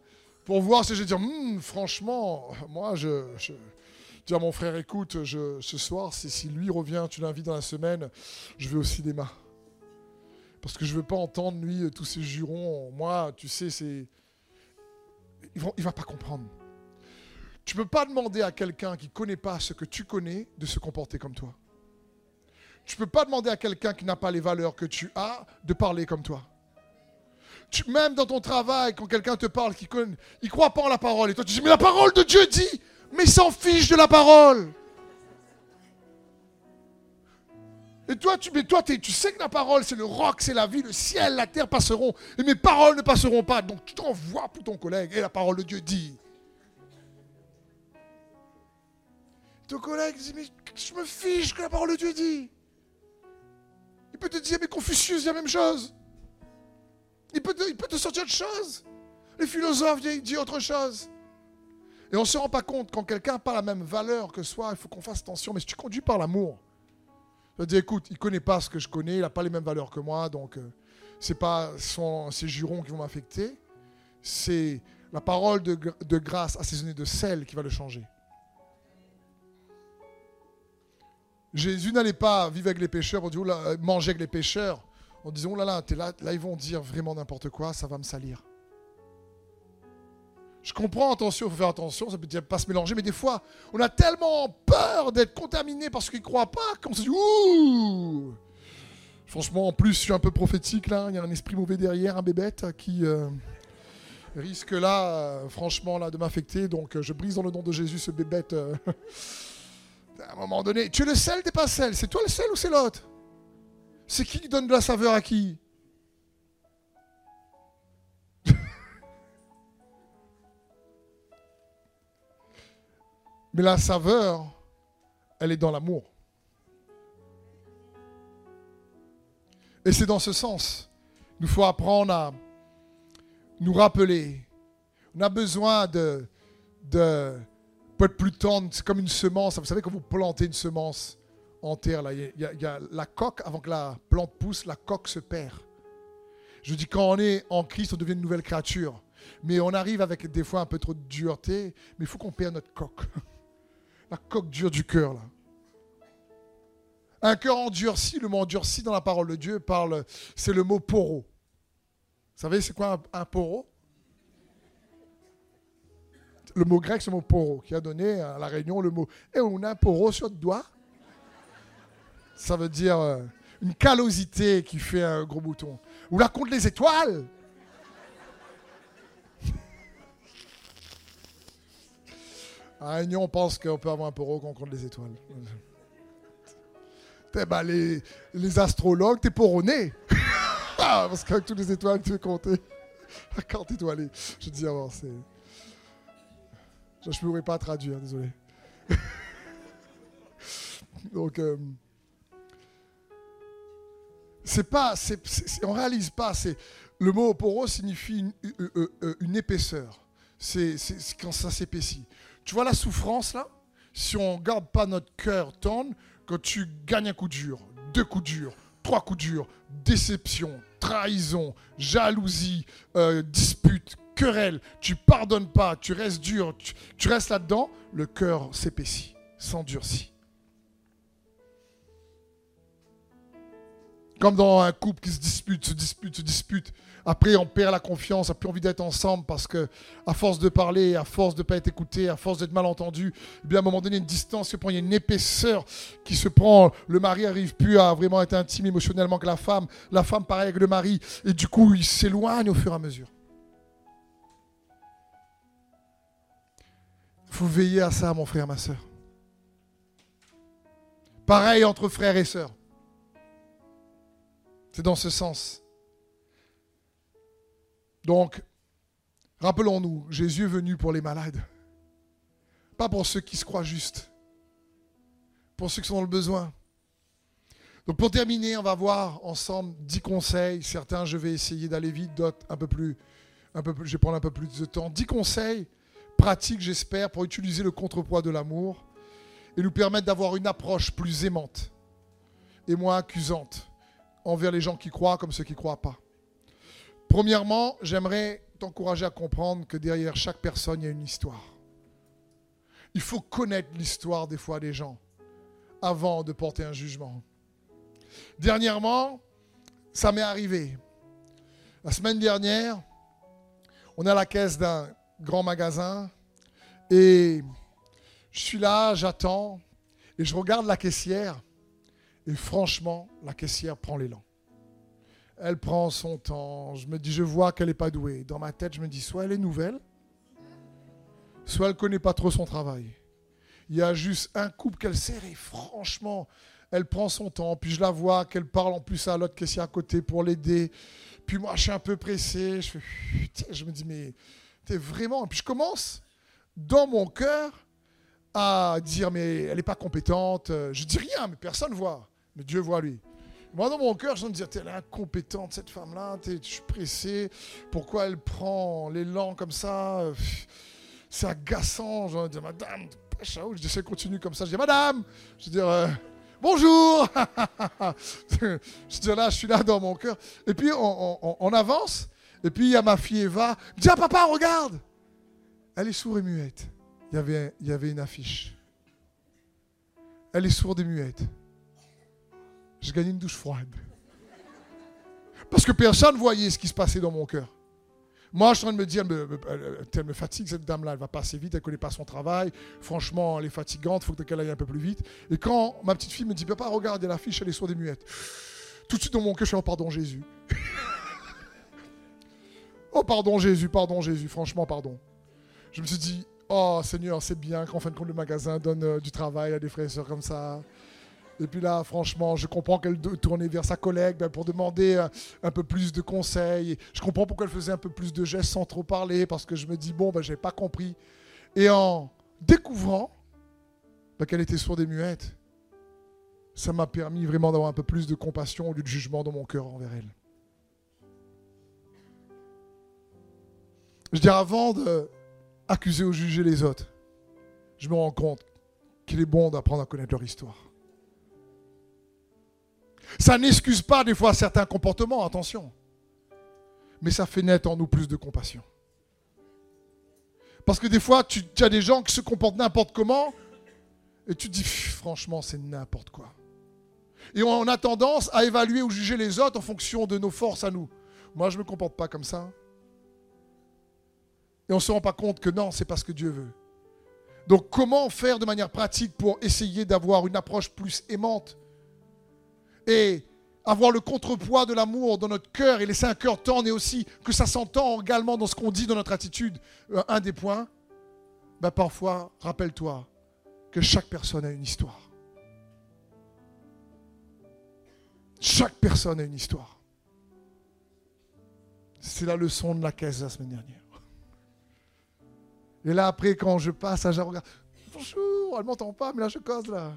pour voir si je vais dire, hmm, franchement, moi, je, je dis à mon frère, écoute, je, ce soir, si, lui revient, tu l'invites dans la semaine, je vais au cinéma. Parce que je ne veux pas entendre, lui, tous ces jurons. Moi, tu sais, c'est... Il ne va pas comprendre. Tu ne peux pas demander à quelqu'un qui ne connaît pas ce que tu connais de se comporter comme toi. Tu ne peux pas demander à quelqu'un qui n'a pas les valeurs que tu as de parler comme toi. Même dans ton travail, quand quelqu'un te parle, qui connaît, il croit pas en la parole, et toi tu dis, mais la parole de Dieu dit, mais il s'en fiche de la parole. Et toi, tu, mais toi tu sais que la parole, c'est le roc, c'est la vie, le ciel, la terre passeront. Et mes paroles ne passeront pas. Donc tu t'envoies pour ton collègue. Et la parole de Dieu dit. Ton collègue dit, mais je me fiche que la parole de Dieu dit. Il peut te dire, mais Confucius dit la même chose. Il peut te, sortir autre chose. Les philosophes disent autre chose. Et on ne se rend pas compte, quand quelqu'un n'a pas la même valeur que soi, il faut qu'on fasse attention. Mais si tu conduis par l'amour, je dis, écoute, il ne connaît pas ce que je connais, il n'a pas les mêmes valeurs que moi, donc euh, ce n'est pas son, ses jurons qui vont m'affecter, c'est la parole de, de grâce assaisonnée de sel qui va le changer. Jésus n'allait pas vivre avec les pécheurs, manger avec les pécheurs, en disant, oh là là, là, là, ils vont dire vraiment n'importe quoi, ça va me salir. Je comprends, attention, il faut faire attention, ça peut pas se mélanger, mais des fois, on a tellement peur d'être contaminé parce qu'ils ne croient pas qu'on se dit Ouh Franchement, en plus, je suis un peu prophétique là, il y a un esprit mauvais derrière, un bébête qui euh, risque là, euh, franchement, là, de m'affecter. Donc, euh, je brise dans le nom de Jésus ce bébête. <laughs> à un moment donné, tu es le sel, t'es pas sel. C'est toi le sel ou c'est l'autre? C'est qui qui donne de la saveur à qui <laughs> Mais la saveur, elle est dans l'amour. Et c'est dans ce sens. Nous faut apprendre à nous rappeler. On a besoin de, de être plus tendre. C'est comme une semence. Vous savez, quand vous plantez une semence en terre, il y, a la coque, avant que la plante pousse, la coque se perd. Je dis, quand on est en Christ, on devient une nouvelle créature. Mais on arrive avec des fois un peu trop de dureté, mais il faut qu'on perde notre coque. <laughs> la coque dure du cœur, là. Un cœur endurci, le mot endurci dans la parole de Dieu parle, c'est le mot poro. Vous savez, c'est quoi un, poro? Le mot grec, c'est le mot poro, qui a donné à la Réunion le mot Et on a un poro sur le doigt. Ça veut dire euh, une callosité qui fait un gros bouton. Ou la contre les étoiles. À Réunion, on pense qu'on peut avoir un poro qu'on compte les étoiles. Ben, les, les astrologues, t'es poronné. <laughs> Ah, parce qu'avec toutes les étoiles, tu veux compter. <laughs> La carte étoilée. Je dis avant, c'est. Je ne pourrais pas traduire, désolé. <laughs> Donc, euh, c'est pas, on réalise pas. C'est le mot poro signifie une, une, une épaisseur. C'est, quand ça s'épaissit. Tu vois la souffrance là? Si on ne garde pas notre cœur tendre, quand tu gagnes un coup dur, deux coups durs, trois coups durs, déception, trahison, jalousie, euh, dispute, querelle, tu pardonnes pas, tu restes dur, tu, tu restes là-dedans, le cœur s'épaissit, s'endurcit. Comme dans un couple qui se dispute, se dispute, se dispute. Après, on perd la confiance, on n'a plus envie d'être ensemble parce que, à force de parler, à force de ne pas être écouté, à force d'être mal entendu, eh bien, à un moment donné, une distance se prend, il y a une épaisseur qui se prend. Le mari n'arrive plus à vraiment être intime émotionnellement que la femme. La femme, pareil avec le mari. Et du coup, il s'éloigne au fur et à mesure. Il faut veiller à ça, mon frère, ma soeur. Pareil entre frères et sœurs. C'est dans ce sens. Donc, rappelons-nous, Jésus est venu pour les malades, pas pour ceux qui se croient justes, pour ceux qui sont dans le besoin. Donc pour terminer, on va voir ensemble dix conseils. Certains, je vais essayer d'aller vite, d'autres un peu plus je vais prendre un peu plus de temps. 10 conseils pratiques, j'espère, pour utiliser le contrepoids de l'amour et nous permettre d'avoir une approche plus aimante et moins accusante envers les gens qui croient comme ceux qui ne croient pas. Premièrement, j'aimerais t'encourager à comprendre que derrière chaque personne, il y a une histoire. Il faut connaître l'histoire des fois des gens avant de porter un jugement. Dernièrement, ça m'est arrivé. La semaine dernière, on est à la caisse d'un grand magasin et je suis là, j'attends et je regarde la caissière et franchement, la caissière prend l'élan. Elle prend son temps. Je me dis, je vois qu'elle n'est pas douée. Dans ma tête, je me dis, soit elle est nouvelle, soit elle ne connaît pas trop son travail. Il y a juste un couple qu'elle serre et franchement, elle prend son temps. Puis je la vois qu'elle parle en plus à l'autre caissier à côté pour l'aider. Puis moi, je suis un peu pressé. Je, je me dis, mais t'es vraiment. Et puis je commence dans mon cœur à dire, mais elle n'est pas compétente. Je dis rien, mais personne ne voit. Mais Dieu voit lui. Moi, dans mon cœur, je me dire, elle est incompétente, cette femme-là. Je suis pressé. Pourquoi elle prend l'élan comme ça? C'est agaçant. Je dis, madame, je dis, ça continue comme ça. Je dis, madame, je dis, euh, bonjour. <laughs> je dis, là, je suis là dans mon cœur. Et puis, on, avance. Et puis, il y a ma fille Eva. Je dis, ah, papa, regarde. Elle est sourde et muette. Il y avait une affiche. Elle est sourde et muette. Je gagnais une douche froide. Parce que personne ne voyait ce qui se passait dans mon cœur. Moi, je suis en train de me dire, elle me fatigue cette dame-là, elle va pas assez vite, elle ne connaît pas son travail. Franchement, elle est fatigante, il faut qu'elle aille un peu plus vite. Et quand ma petite fille me dit, papa, regarde, il y l'affiche, elle est sourde et muette. Tout de suite dans mon cœur, je suis oh pardon Jésus. <laughs> oh pardon Jésus, pardon Jésus, franchement pardon. Je me suis dit, oh Seigneur, c'est bien qu'en fin de compte le magasin donne euh, du travail à des frères et sœurs comme ça. Et puis là, franchement, je comprends qu'elle tournait vers sa collègue ben, pour demander euh, un, peu plus de conseils. Je comprends pourquoi elle faisait un peu plus de gestes sans trop parler, parce que je me dis, bon, ben, je n'ai pas compris. Et en découvrant ben, qu'elle était sourde et muette, ça m'a permis vraiment d'avoir un peu plus de compassion au lieu de jugement dans mon cœur envers elle. Je dire, avant d'accuser ou juger les autres, je me rends compte qu'il est bon d'apprendre à connaître leur histoire. Ça n'excuse pas des fois certains comportements, attention. Mais ça fait naître en nous plus de compassion. Parce que des fois, tu, as des gens qui se comportent n'importe comment, et tu te dis, franchement, c'est n'importe quoi. Et on a tendance à évaluer ou juger les autres en fonction de nos forces à nous. Moi, je ne me comporte pas comme ça. Et on ne se rend pas compte que non, c'est parce que Dieu veut. Donc comment faire de manière pratique pour essayer d'avoir une approche plus aimante et avoir le contrepoids de l'amour dans notre cœur et laisser un cœur tendre et aussi que ça s'entend également dans ce qu'on dit dans notre attitude, euh, un des points, bah parfois, rappelle-toi que chaque personne a une histoire. Chaque personne a une histoire. C'est la leçon de la caisse la semaine dernière. Et là, après, quand je passe, je regarde. Bonjour, elle m'entend pas, mais là, je cause là.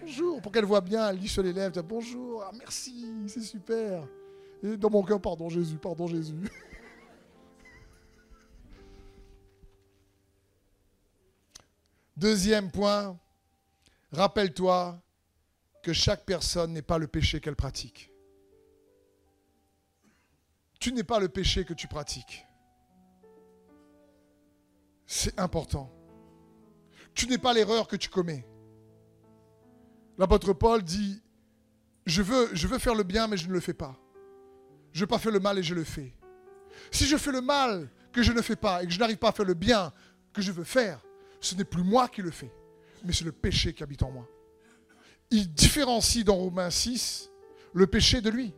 Bonjour, pour qu'elle voit bien, elle lit sur les lèvres, bonjour, ah, merci, c'est super. Et dans mon cœur, pardon Jésus, pardon Jésus. <laughs> Deuxième point, rappelle-toi que chaque personne n'est pas le péché qu'elle pratique. Tu n'es pas le péché que tu pratiques. C'est important. Tu n'es pas l'erreur que tu commets. L'apôtre Paul dit, je veux, faire le bien, mais je ne le fais pas. Je ne veux pas faire le mal et je le fais. Si je fais le mal que je ne fais pas et que je n'arrive pas à faire le bien que je veux faire, ce n'est plus moi qui le fais, mais c'est le péché qui habite en moi. Il différencie dans Romains 6 le péché de lui.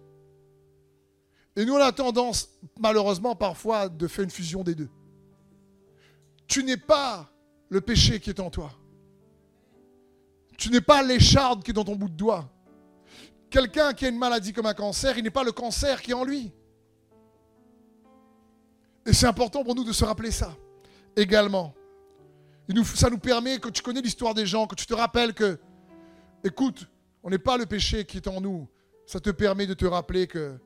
Et nous, on a tendance, malheureusement, parfois, de faire une fusion des deux. Tu n'es pas le péché qui est en toi. Tu n'es pas l'écharde qui est dans ton bout de doigt. Quelqu'un qui a une maladie comme un cancer, il n'est pas le cancer qui est en lui. Et c'est important pour nous de se rappeler ça également. ça nous permet, que tu connais l'histoire des gens, que tu te rappelles que, écoute, on n'est pas le péché qui est en nous. Ça te permet de te rappeler que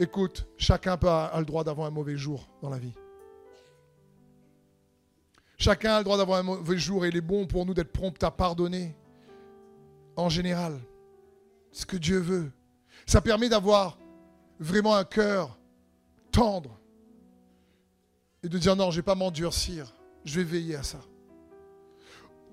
Écoute, chacun a le droit d'avoir un mauvais jour dans la vie. Chacun a le droit d'avoir un mauvais jour et il est bon pour nous d'être prompt à pardonner. En général, ce que Dieu veut. Ça permet d'avoir vraiment un cœur tendre et de dire non, je ne vais pas m'endurcir, je vais veiller à ça.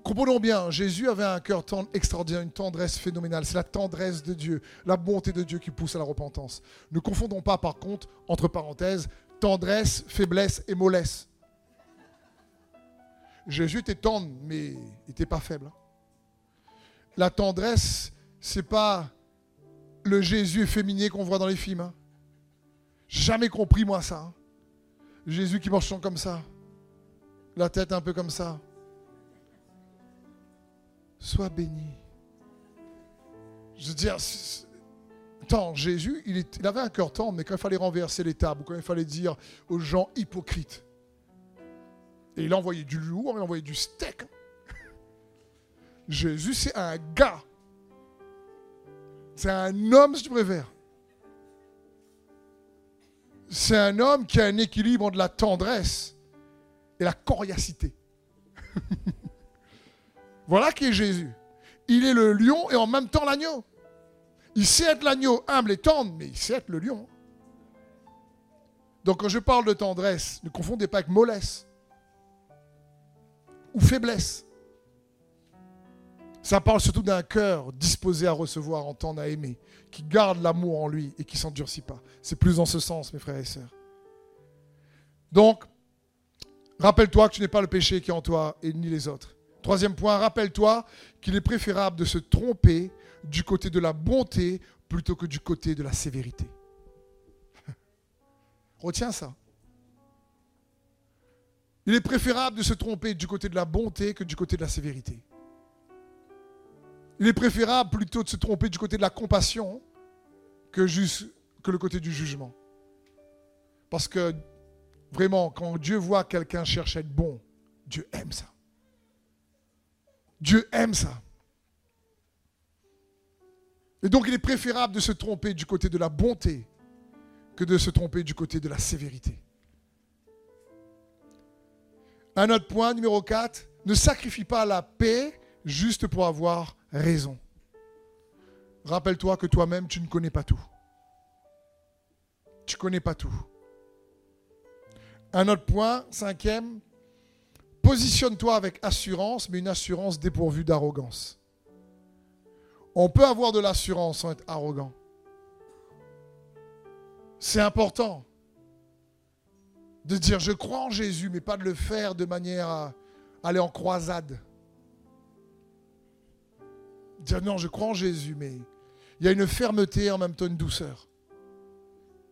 Comprenons bien, Jésus avait un cœur tendre, extraordinaire, une tendresse phénoménale. C'est la tendresse de Dieu, la bonté de Dieu qui pousse à la repentance. Ne confondons pas par contre, entre parenthèses, tendresse, faiblesse et mollesse. Jésus était tendre, mais il n'était pas faible. Hein. La tendresse, c'est pas le Jésus efféminé qu'on voit dans les films. Hein. Jamais compris moi ça. Hein. Jésus qui marche comme ça, la tête un peu comme ça. Sois béni. Je veux dire, tant Jésus, il, avait un cœur tendre, mais quand il fallait renverser les tables, quand il fallait dire aux gens hypocrites, et il envoyait du loup, il envoyait du steak. Jésus, c'est un gars. C'est un homme, si tu préfères. C'est un homme qui a un équilibre entre la tendresse et la coriacité. <laughs> voilà qui est Jésus. Il est le lion et en même temps l'agneau. Il sait être l'agneau humble et tendre, mais il sait être le lion. Donc quand je parle de tendresse, ne confondez pas avec mollesse ou faiblesse. Ça parle surtout d'un cœur disposé à recevoir, entendre, à aimer, qui garde l'amour en lui et qui s'endurcit pas. C'est plus dans ce sens, mes frères et sœurs. Donc, rappelle-toi que tu n'es pas le péché qui est en toi et ni les autres. Troisième point, rappelle-toi qu'il est préférable de se tromper du côté de la bonté plutôt que du côté de la sévérité. <laughs> Retiens ça. Il est préférable de se tromper du côté de la bonté que du côté de la sévérité. Il est préférable plutôt de se tromper du côté de la compassion que, juste, le côté du jugement. Parce que vraiment, quand Dieu voit quelqu'un chercher à être bon, Dieu aime ça. Dieu aime ça. Et donc il est préférable de se tromper du côté de la bonté que de se tromper du côté de la sévérité. Un autre point, numéro 4, ne sacrifie pas la paix juste pour avoir raison. Rappelle-toi que toi-même, tu ne connais pas tout. Tu ne connais pas tout. Un autre point, cinquième, positionne-toi avec assurance, mais une assurance dépourvue d'arrogance. On peut avoir de l'assurance sans être arrogant. C'est important de dire je crois en Jésus, mais pas de le faire de manière à aller en croisade. Dire non, je crois en Jésus, mais il y a une fermeté en même temps une douceur.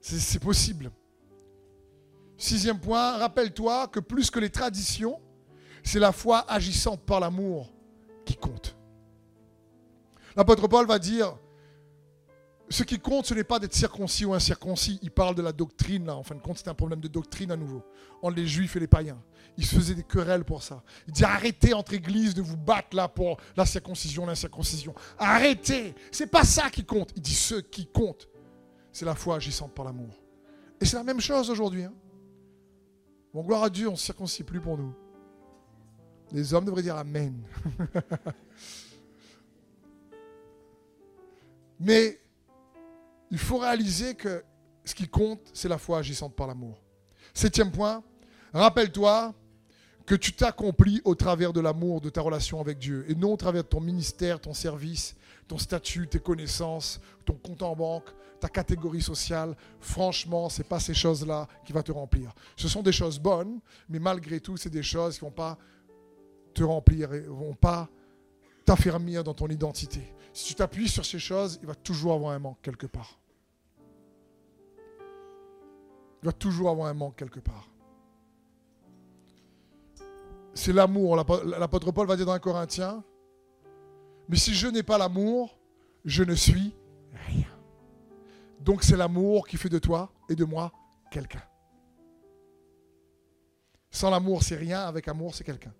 C'est possible. Sixième point, rappelle-toi que plus que les traditions, c'est la foi agissante par l'amour qui compte. L'apôtre Paul va dire, ce qui compte, ce n'est pas d'être circoncis ou incirconcis. Il parle de la doctrine, là. En fin de compte, c'est un problème de doctrine à nouveau. Entre les juifs et les païens. Il se faisait des querelles pour ça. Il dit arrêtez entre églises de vous battre là pour la circoncision, l'incirconcision. Arrêtez. C'est pas ça qui compte. Il dit ce qui compte, c'est la foi agissante par l'amour. Et c'est la même chose aujourd'hui. Hein. Bon, gloire à Dieu, on ne circoncis plus pour nous. Les hommes devraient dire Amen. <laughs> Mais il faut réaliser que ce qui compte, c'est la foi agissante par l'amour. Septième point, rappelle-toi que tu t'accomplis au travers de l'amour de ta relation avec Dieu et non au travers de ton ministère, ton service, ton statut, tes connaissances, ton compte en banque, ta catégorie sociale. Franchement, ce n'est pas ces choses-là qui vont te remplir. Ce sont des choses bonnes, mais malgré tout, c'est des choses qui ne vont pas te remplir et ne vont pas t'affermir dans ton identité. Si tu t'appuies sur ces choses, il va toujours avoir un manque quelque part. Il va toujours avoir un manque quelque part. C'est l'amour. L'apôtre Paul va dire dans un Corinthien, mais si je n'ai pas l'amour, je ne suis rien. Donc c'est l'amour qui fait de toi et de moi quelqu'un. Sans l'amour, c'est rien. Avec amour, c'est quelqu'un.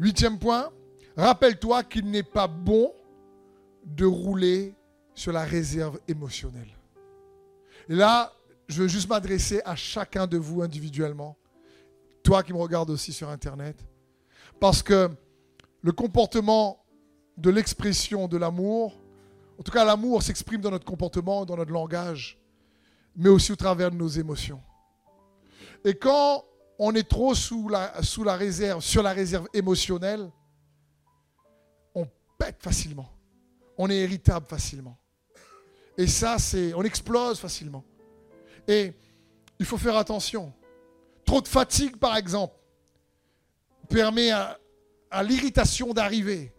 Huitième point, rappelle-toi qu'il n'est pas bon de rouler sur la réserve émotionnelle. Et là, je veux juste m'adresser à chacun de vous individuellement. Toi qui me regardes aussi sur Internet. Parce que le comportement de l'expression de l'amour, en tout cas l'amour s'exprime dans notre comportement, dans notre langage, mais aussi au travers de nos émotions. Et quand on est trop sous la, sous la réserve, sur la réserve émotionnelle, on pète facilement. On est irritable facilement. Et ça, c'est. On explose facilement. Et il faut faire attention. Trop de fatigue, par exemple, permet à, l'irritation d'arriver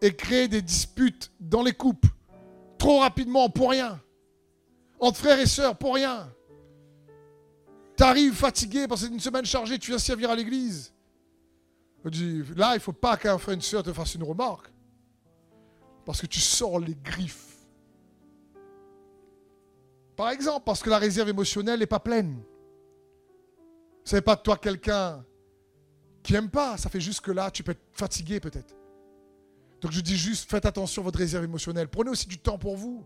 et créer des disputes dans les couples. Trop rapidement, pour rien. Entre frères et sœurs, pour rien. Tu arrives fatigué parce que c'est une semaine chargée, tu viens servir à l'église. Là, il ne faut pas qu'un frère et une sœur te fasse une remarque. Parce que tu sors les griffes. Par exemple, parce que la réserve émotionnelle n'est pas pleine. Ce n'est pas toi quelqu'un qui n'aime pas. Ça fait juste que là, tu peux être fatigué peut-être. Donc je dis juste, faites attention à votre réserve émotionnelle. Prenez aussi du temps pour vous.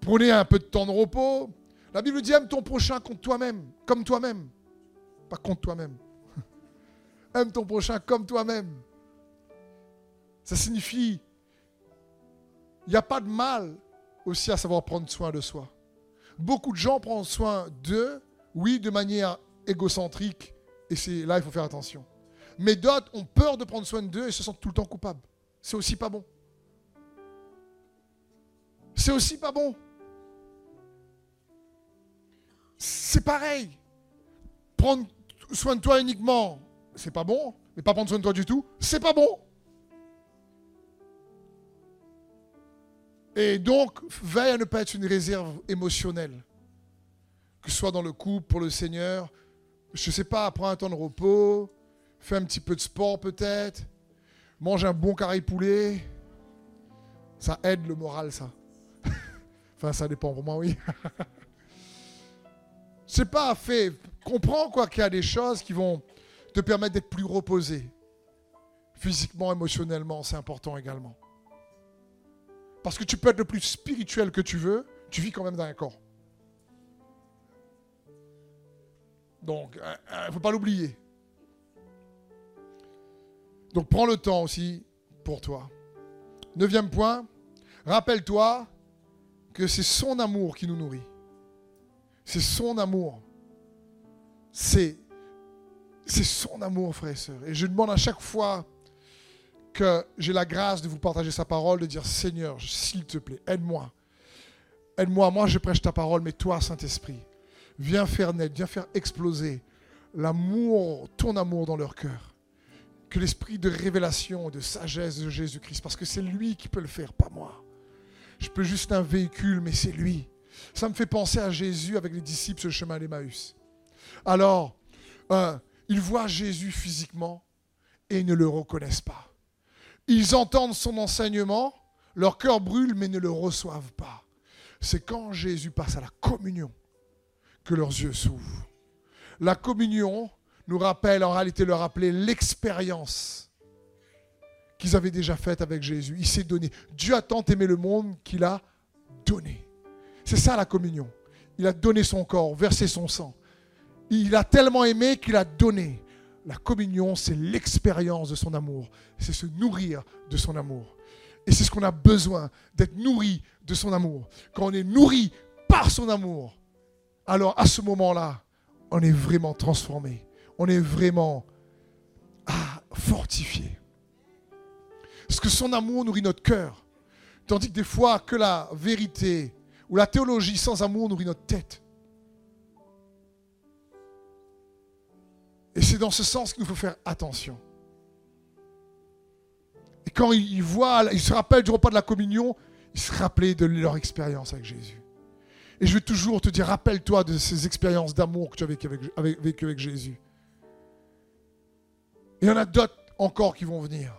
Prenez un peu de temps de repos. La Bible dit aime ton prochain contre toi-même, comme toi-même. Pas contre toi-même. <laughs> aime ton prochain comme toi-même. Ça signifie, il n'y a pas de mal aussi à savoir prendre soin de soi. Beaucoup de gens prennent soin d'eux, oui, de manière égocentrique, et c'est là il faut faire attention. Mais d'autres ont peur de prendre soin d'eux et se sentent tout le temps coupables. C'est aussi pas bon. C'est aussi pas bon. C'est pareil. Prendre soin de toi uniquement, c'est pas bon. Mais pas prendre soin de toi du tout, c'est pas bon. Et donc, veille à ne pas être une réserve émotionnelle. Que ce soit dans le couple, pour le Seigneur. Je ne sais pas, prends un temps de repos, fais un petit peu de sport peut-être, mange un bon carré poulet. Ça aide le moral, ça. <laughs> enfin, ça dépend pour moi, oui. <laughs> C'est pas fait. Comprends quoi qu'il y a des choses qui vont te permettre d'être plus reposé. Physiquement, émotionnellement, c'est important également. Parce que tu peux être le plus spirituel que tu veux, tu vis quand même dans un corps. Donc, il euh, ne euh, faut pas l'oublier. Donc, prends le temps aussi pour toi. Neuvième point, rappelle-toi que c'est son amour qui nous nourrit. C'est son amour. C'est, c'est son amour, frères et sœurs. Et je demande à chaque fois que j'ai la grâce de vous partager sa parole, de dire Seigneur, s'il te plaît, aide-moi. Aide-moi, moi je prêche ta parole, mais toi, Saint-Esprit, viens faire naître, viens faire exploser l'amour, ton amour dans leur cœur. Que l'esprit de révélation, de sagesse de Jésus-Christ, parce que c'est lui qui peut le faire, pas moi. Je peux juste un véhicule, mais c'est lui. Ça me fait penser à Jésus avec les disciples sur le chemin d'Emmaüs. Alors, euh, ils voient Jésus physiquement et ne le reconnaissent pas. Ils entendent son enseignement, leur cœur brûle, mais ne le reçoivent pas. C'est quand Jésus passe à la communion que leurs yeux s'ouvrent. La communion nous rappelle, en réalité, leur rappeler l'expérience qu'ils avaient déjà faite avec Jésus. Il s'est donné. Dieu a tant aimé le monde qu'il a donné. C'est ça la communion. Il a donné son corps, versé son sang. Il a tellement aimé qu'il a donné. La communion, c'est l'expérience de son amour. C'est se nourrir de son amour. Et c'est ce qu'on a besoin, d'être nourri de son amour. Quand on est nourri par son amour, alors à ce moment-là, on est vraiment transformé. On est vraiment ah, fortifié. Parce que son amour nourrit notre cœur. Tandis que des fois, que la vérité ou la théologie sans amour nourrit notre tête. Et c'est dans ce sens qu'il nous faut faire attention. Et quand ils voient, ils se rappellent du repas de la communion, ils se rappellent de leur expérience avec Jésus. Et je vais toujours te dire, rappelle-toi de ces expériences d'amour que tu as vécues avec, Jésus. Il y en a d'autres encore qui vont venir.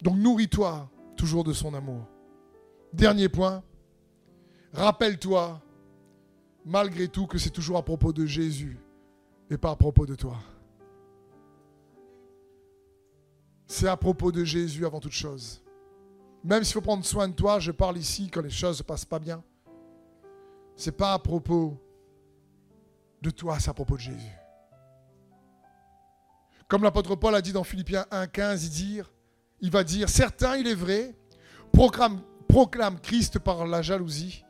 Donc nourris-toi toujours de son amour. Dernier point, rappelle-toi malgré tout que c'est toujours à propos de Jésus et pas à propos de toi. C'est à propos de Jésus avant toute chose. Même s'il faut prendre soin de toi, je parle ici quand les choses ne se passent pas bien. Ce n'est pas à propos de toi, c'est à propos de Jésus. Comme l'apôtre Paul a dit dans Philippiens 1,15, il, dire, il va dire Certains, il est vrai, proclament, proclament Christ par la jalousie,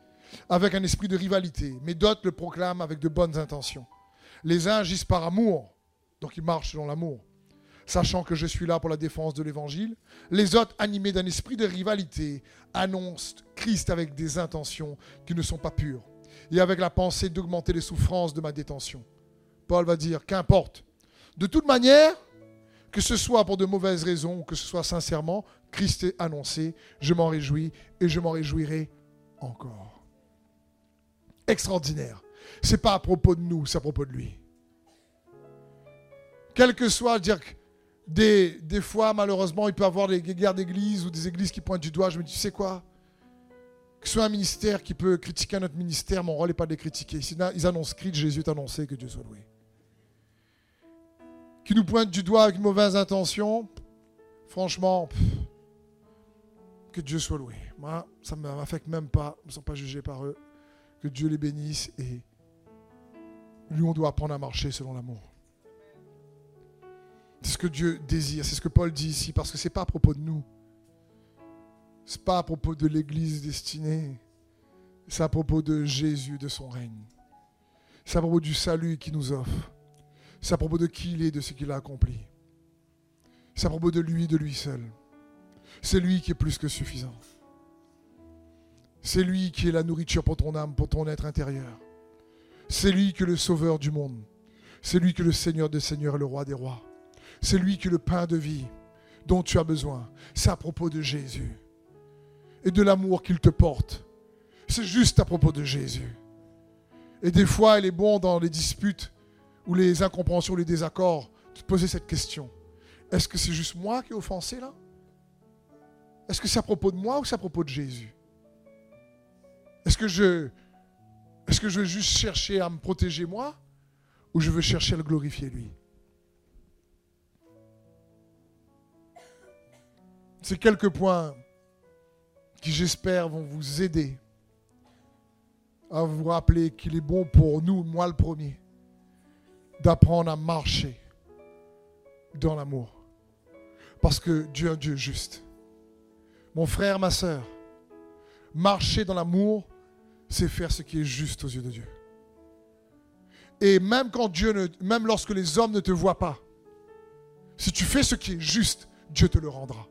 avec un esprit de rivalité, mais d'autres le proclament avec de bonnes intentions. Les uns agissent par amour, donc ils marchent selon l'amour, sachant que je suis là pour la défense de l'évangile. Les autres, animés d'un esprit de rivalité, annoncent Christ avec des intentions qui ne sont pas pures, et avec la pensée d'augmenter les souffrances de ma détention. Paul va dire Qu'importe de toute manière, que ce soit pour de mauvaises raisons ou que ce soit sincèrement, Christ est annoncé, je m'en réjouis et je m'en réjouirai encore. Extraordinaire. Ce n'est pas à propos de nous, c'est à propos de lui. Quel que soit, dire des, des fois, malheureusement, il peut y avoir des guerres d'église ou des églises qui pointent du doigt. Je me dis, tu sais quoi? Que ce soit un ministère qui peut critiquer notre ministère, mon rôle n'est pas de les critiquer. Ils annoncent Christ, Jésus est annoncé, que Dieu soit loué qui nous pointent du doigt avec une mauvaise intention, franchement, que Dieu soit loué. Moi, ça ne m'affecte même pas, je ne me pas jugé par eux. Que Dieu les bénisse et lui, on doit apprendre à marcher selon l'amour. C'est ce que Dieu désire, c'est ce que Paul dit ici, parce que ce n'est pas à propos de nous. N'est pas à propos de l'Église destinée. C'est à propos de Jésus, de son règne. C'est à propos du salut qu'il nous offre. C'est à propos de qui il est, de ce qu'il a accompli. C'est à propos de lui, de lui seul. C'est lui qui est plus que suffisant. C'est lui qui est la nourriture pour ton âme, pour ton être intérieur. C'est lui qui est le sauveur du monde. C'est lui qui est le Seigneur des seigneurs et le roi des rois. C'est lui qui est le pain de vie dont tu as besoin. C'est à propos de Jésus et de l'amour qu'il te porte. C'est juste à propos de Jésus. Et des fois, il est bon dans les disputes ou les incompréhensions, les désaccords, de poser cette question. Est-ce que c'est juste moi qui ai offensé là? Est-ce que c'est à propos de moi ou c'est à propos de Jésus? Est-ce que je est-ce que je veux juste chercher à me protéger moi ou je veux chercher à le glorifier lui? C'est quelques points qui j'espère vont vous aider à vous rappeler qu'il est bon pour nous, moi le premier, d'apprendre à marcher dans l'amour. Parce que Dieu est un Dieu juste. Mon frère, ma soeur, marcher dans l'amour, c'est faire ce qui est juste aux yeux de Dieu. Et même quand Dieu ne, même lorsque les hommes ne te voient pas, si tu fais ce qui est juste, Dieu te le rendra.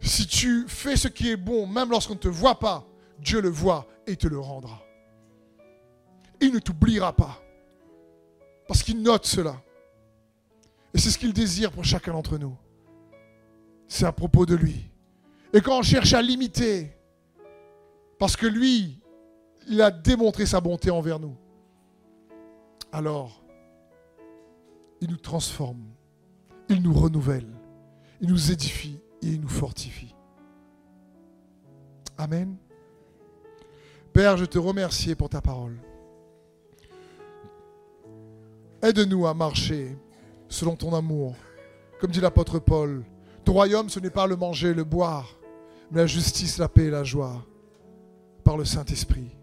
Si tu fais ce qui est bon, même lorsqu'on ne te voit pas, Dieu le voit et te le rendra. Il ne t'oubliera pas. Parce qu'il note cela. Et c'est ce qu'il désire pour chacun d'entre nous. C'est à propos de lui. Et quand on cherche à l'imiter, parce que lui, il a démontré sa bonté envers nous, alors il nous transforme, il nous renouvelle, il nous édifie il nous fortifie. Amen. Père, je te remercie pour ta parole. Aide-nous à marcher selon ton amour. Comme dit l'apôtre Paul, ton royaume, ce n'est pas le manger, le boire, mais la justice, la paix et la joie par le Saint-Esprit.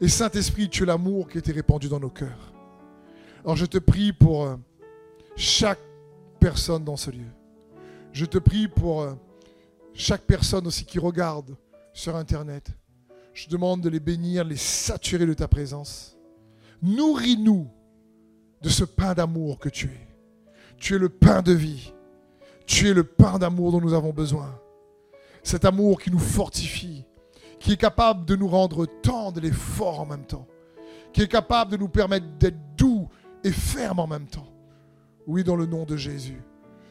Et Saint-Esprit, tu es l'amour qui a répandu dans nos cœurs. Alors je te prie pour euh, chaque personne dans ce lieu. Je te prie pour euh, chaque personne aussi qui regarde sur Internet. Je demande de les bénir, les saturer de ta présence. Nourris-nous de ce pain d'amour que tu es. Tu es le pain de vie. Tu es le pain d'amour dont nous avons besoin. Cet amour qui nous fortifie, qui est capable de nous rendre tendres et forts en même temps, qui est capable de nous permettre d'être doux et fermes en même temps. Oui, dans le nom de Jésus.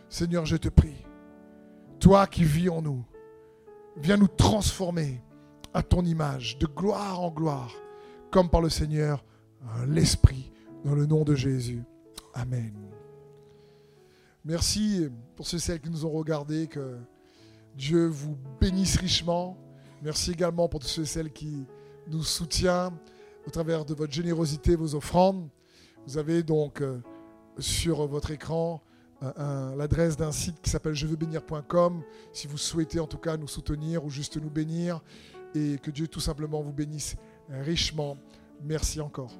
Seigneur, je te prie, toi qui vis en nous, viens nous transformer à ton image, de gloire en gloire, comme par le Seigneur, l'Esprit dans le nom de Jésus. Amen. Merci pour ceux et celles qui nous ont regardés. Que Dieu vous bénisse richement. Merci également pour tous ceux et celles qui nous soutiennent au travers de votre générosité, vos offrandes. Vous avez donc euh, sur votre écran l'adresse d'un site qui s'appelle je veux bénir.com si vous souhaitez en tout cas nous soutenir ou juste nous bénir et que Dieu tout simplement vous bénisse richement. Merci encore.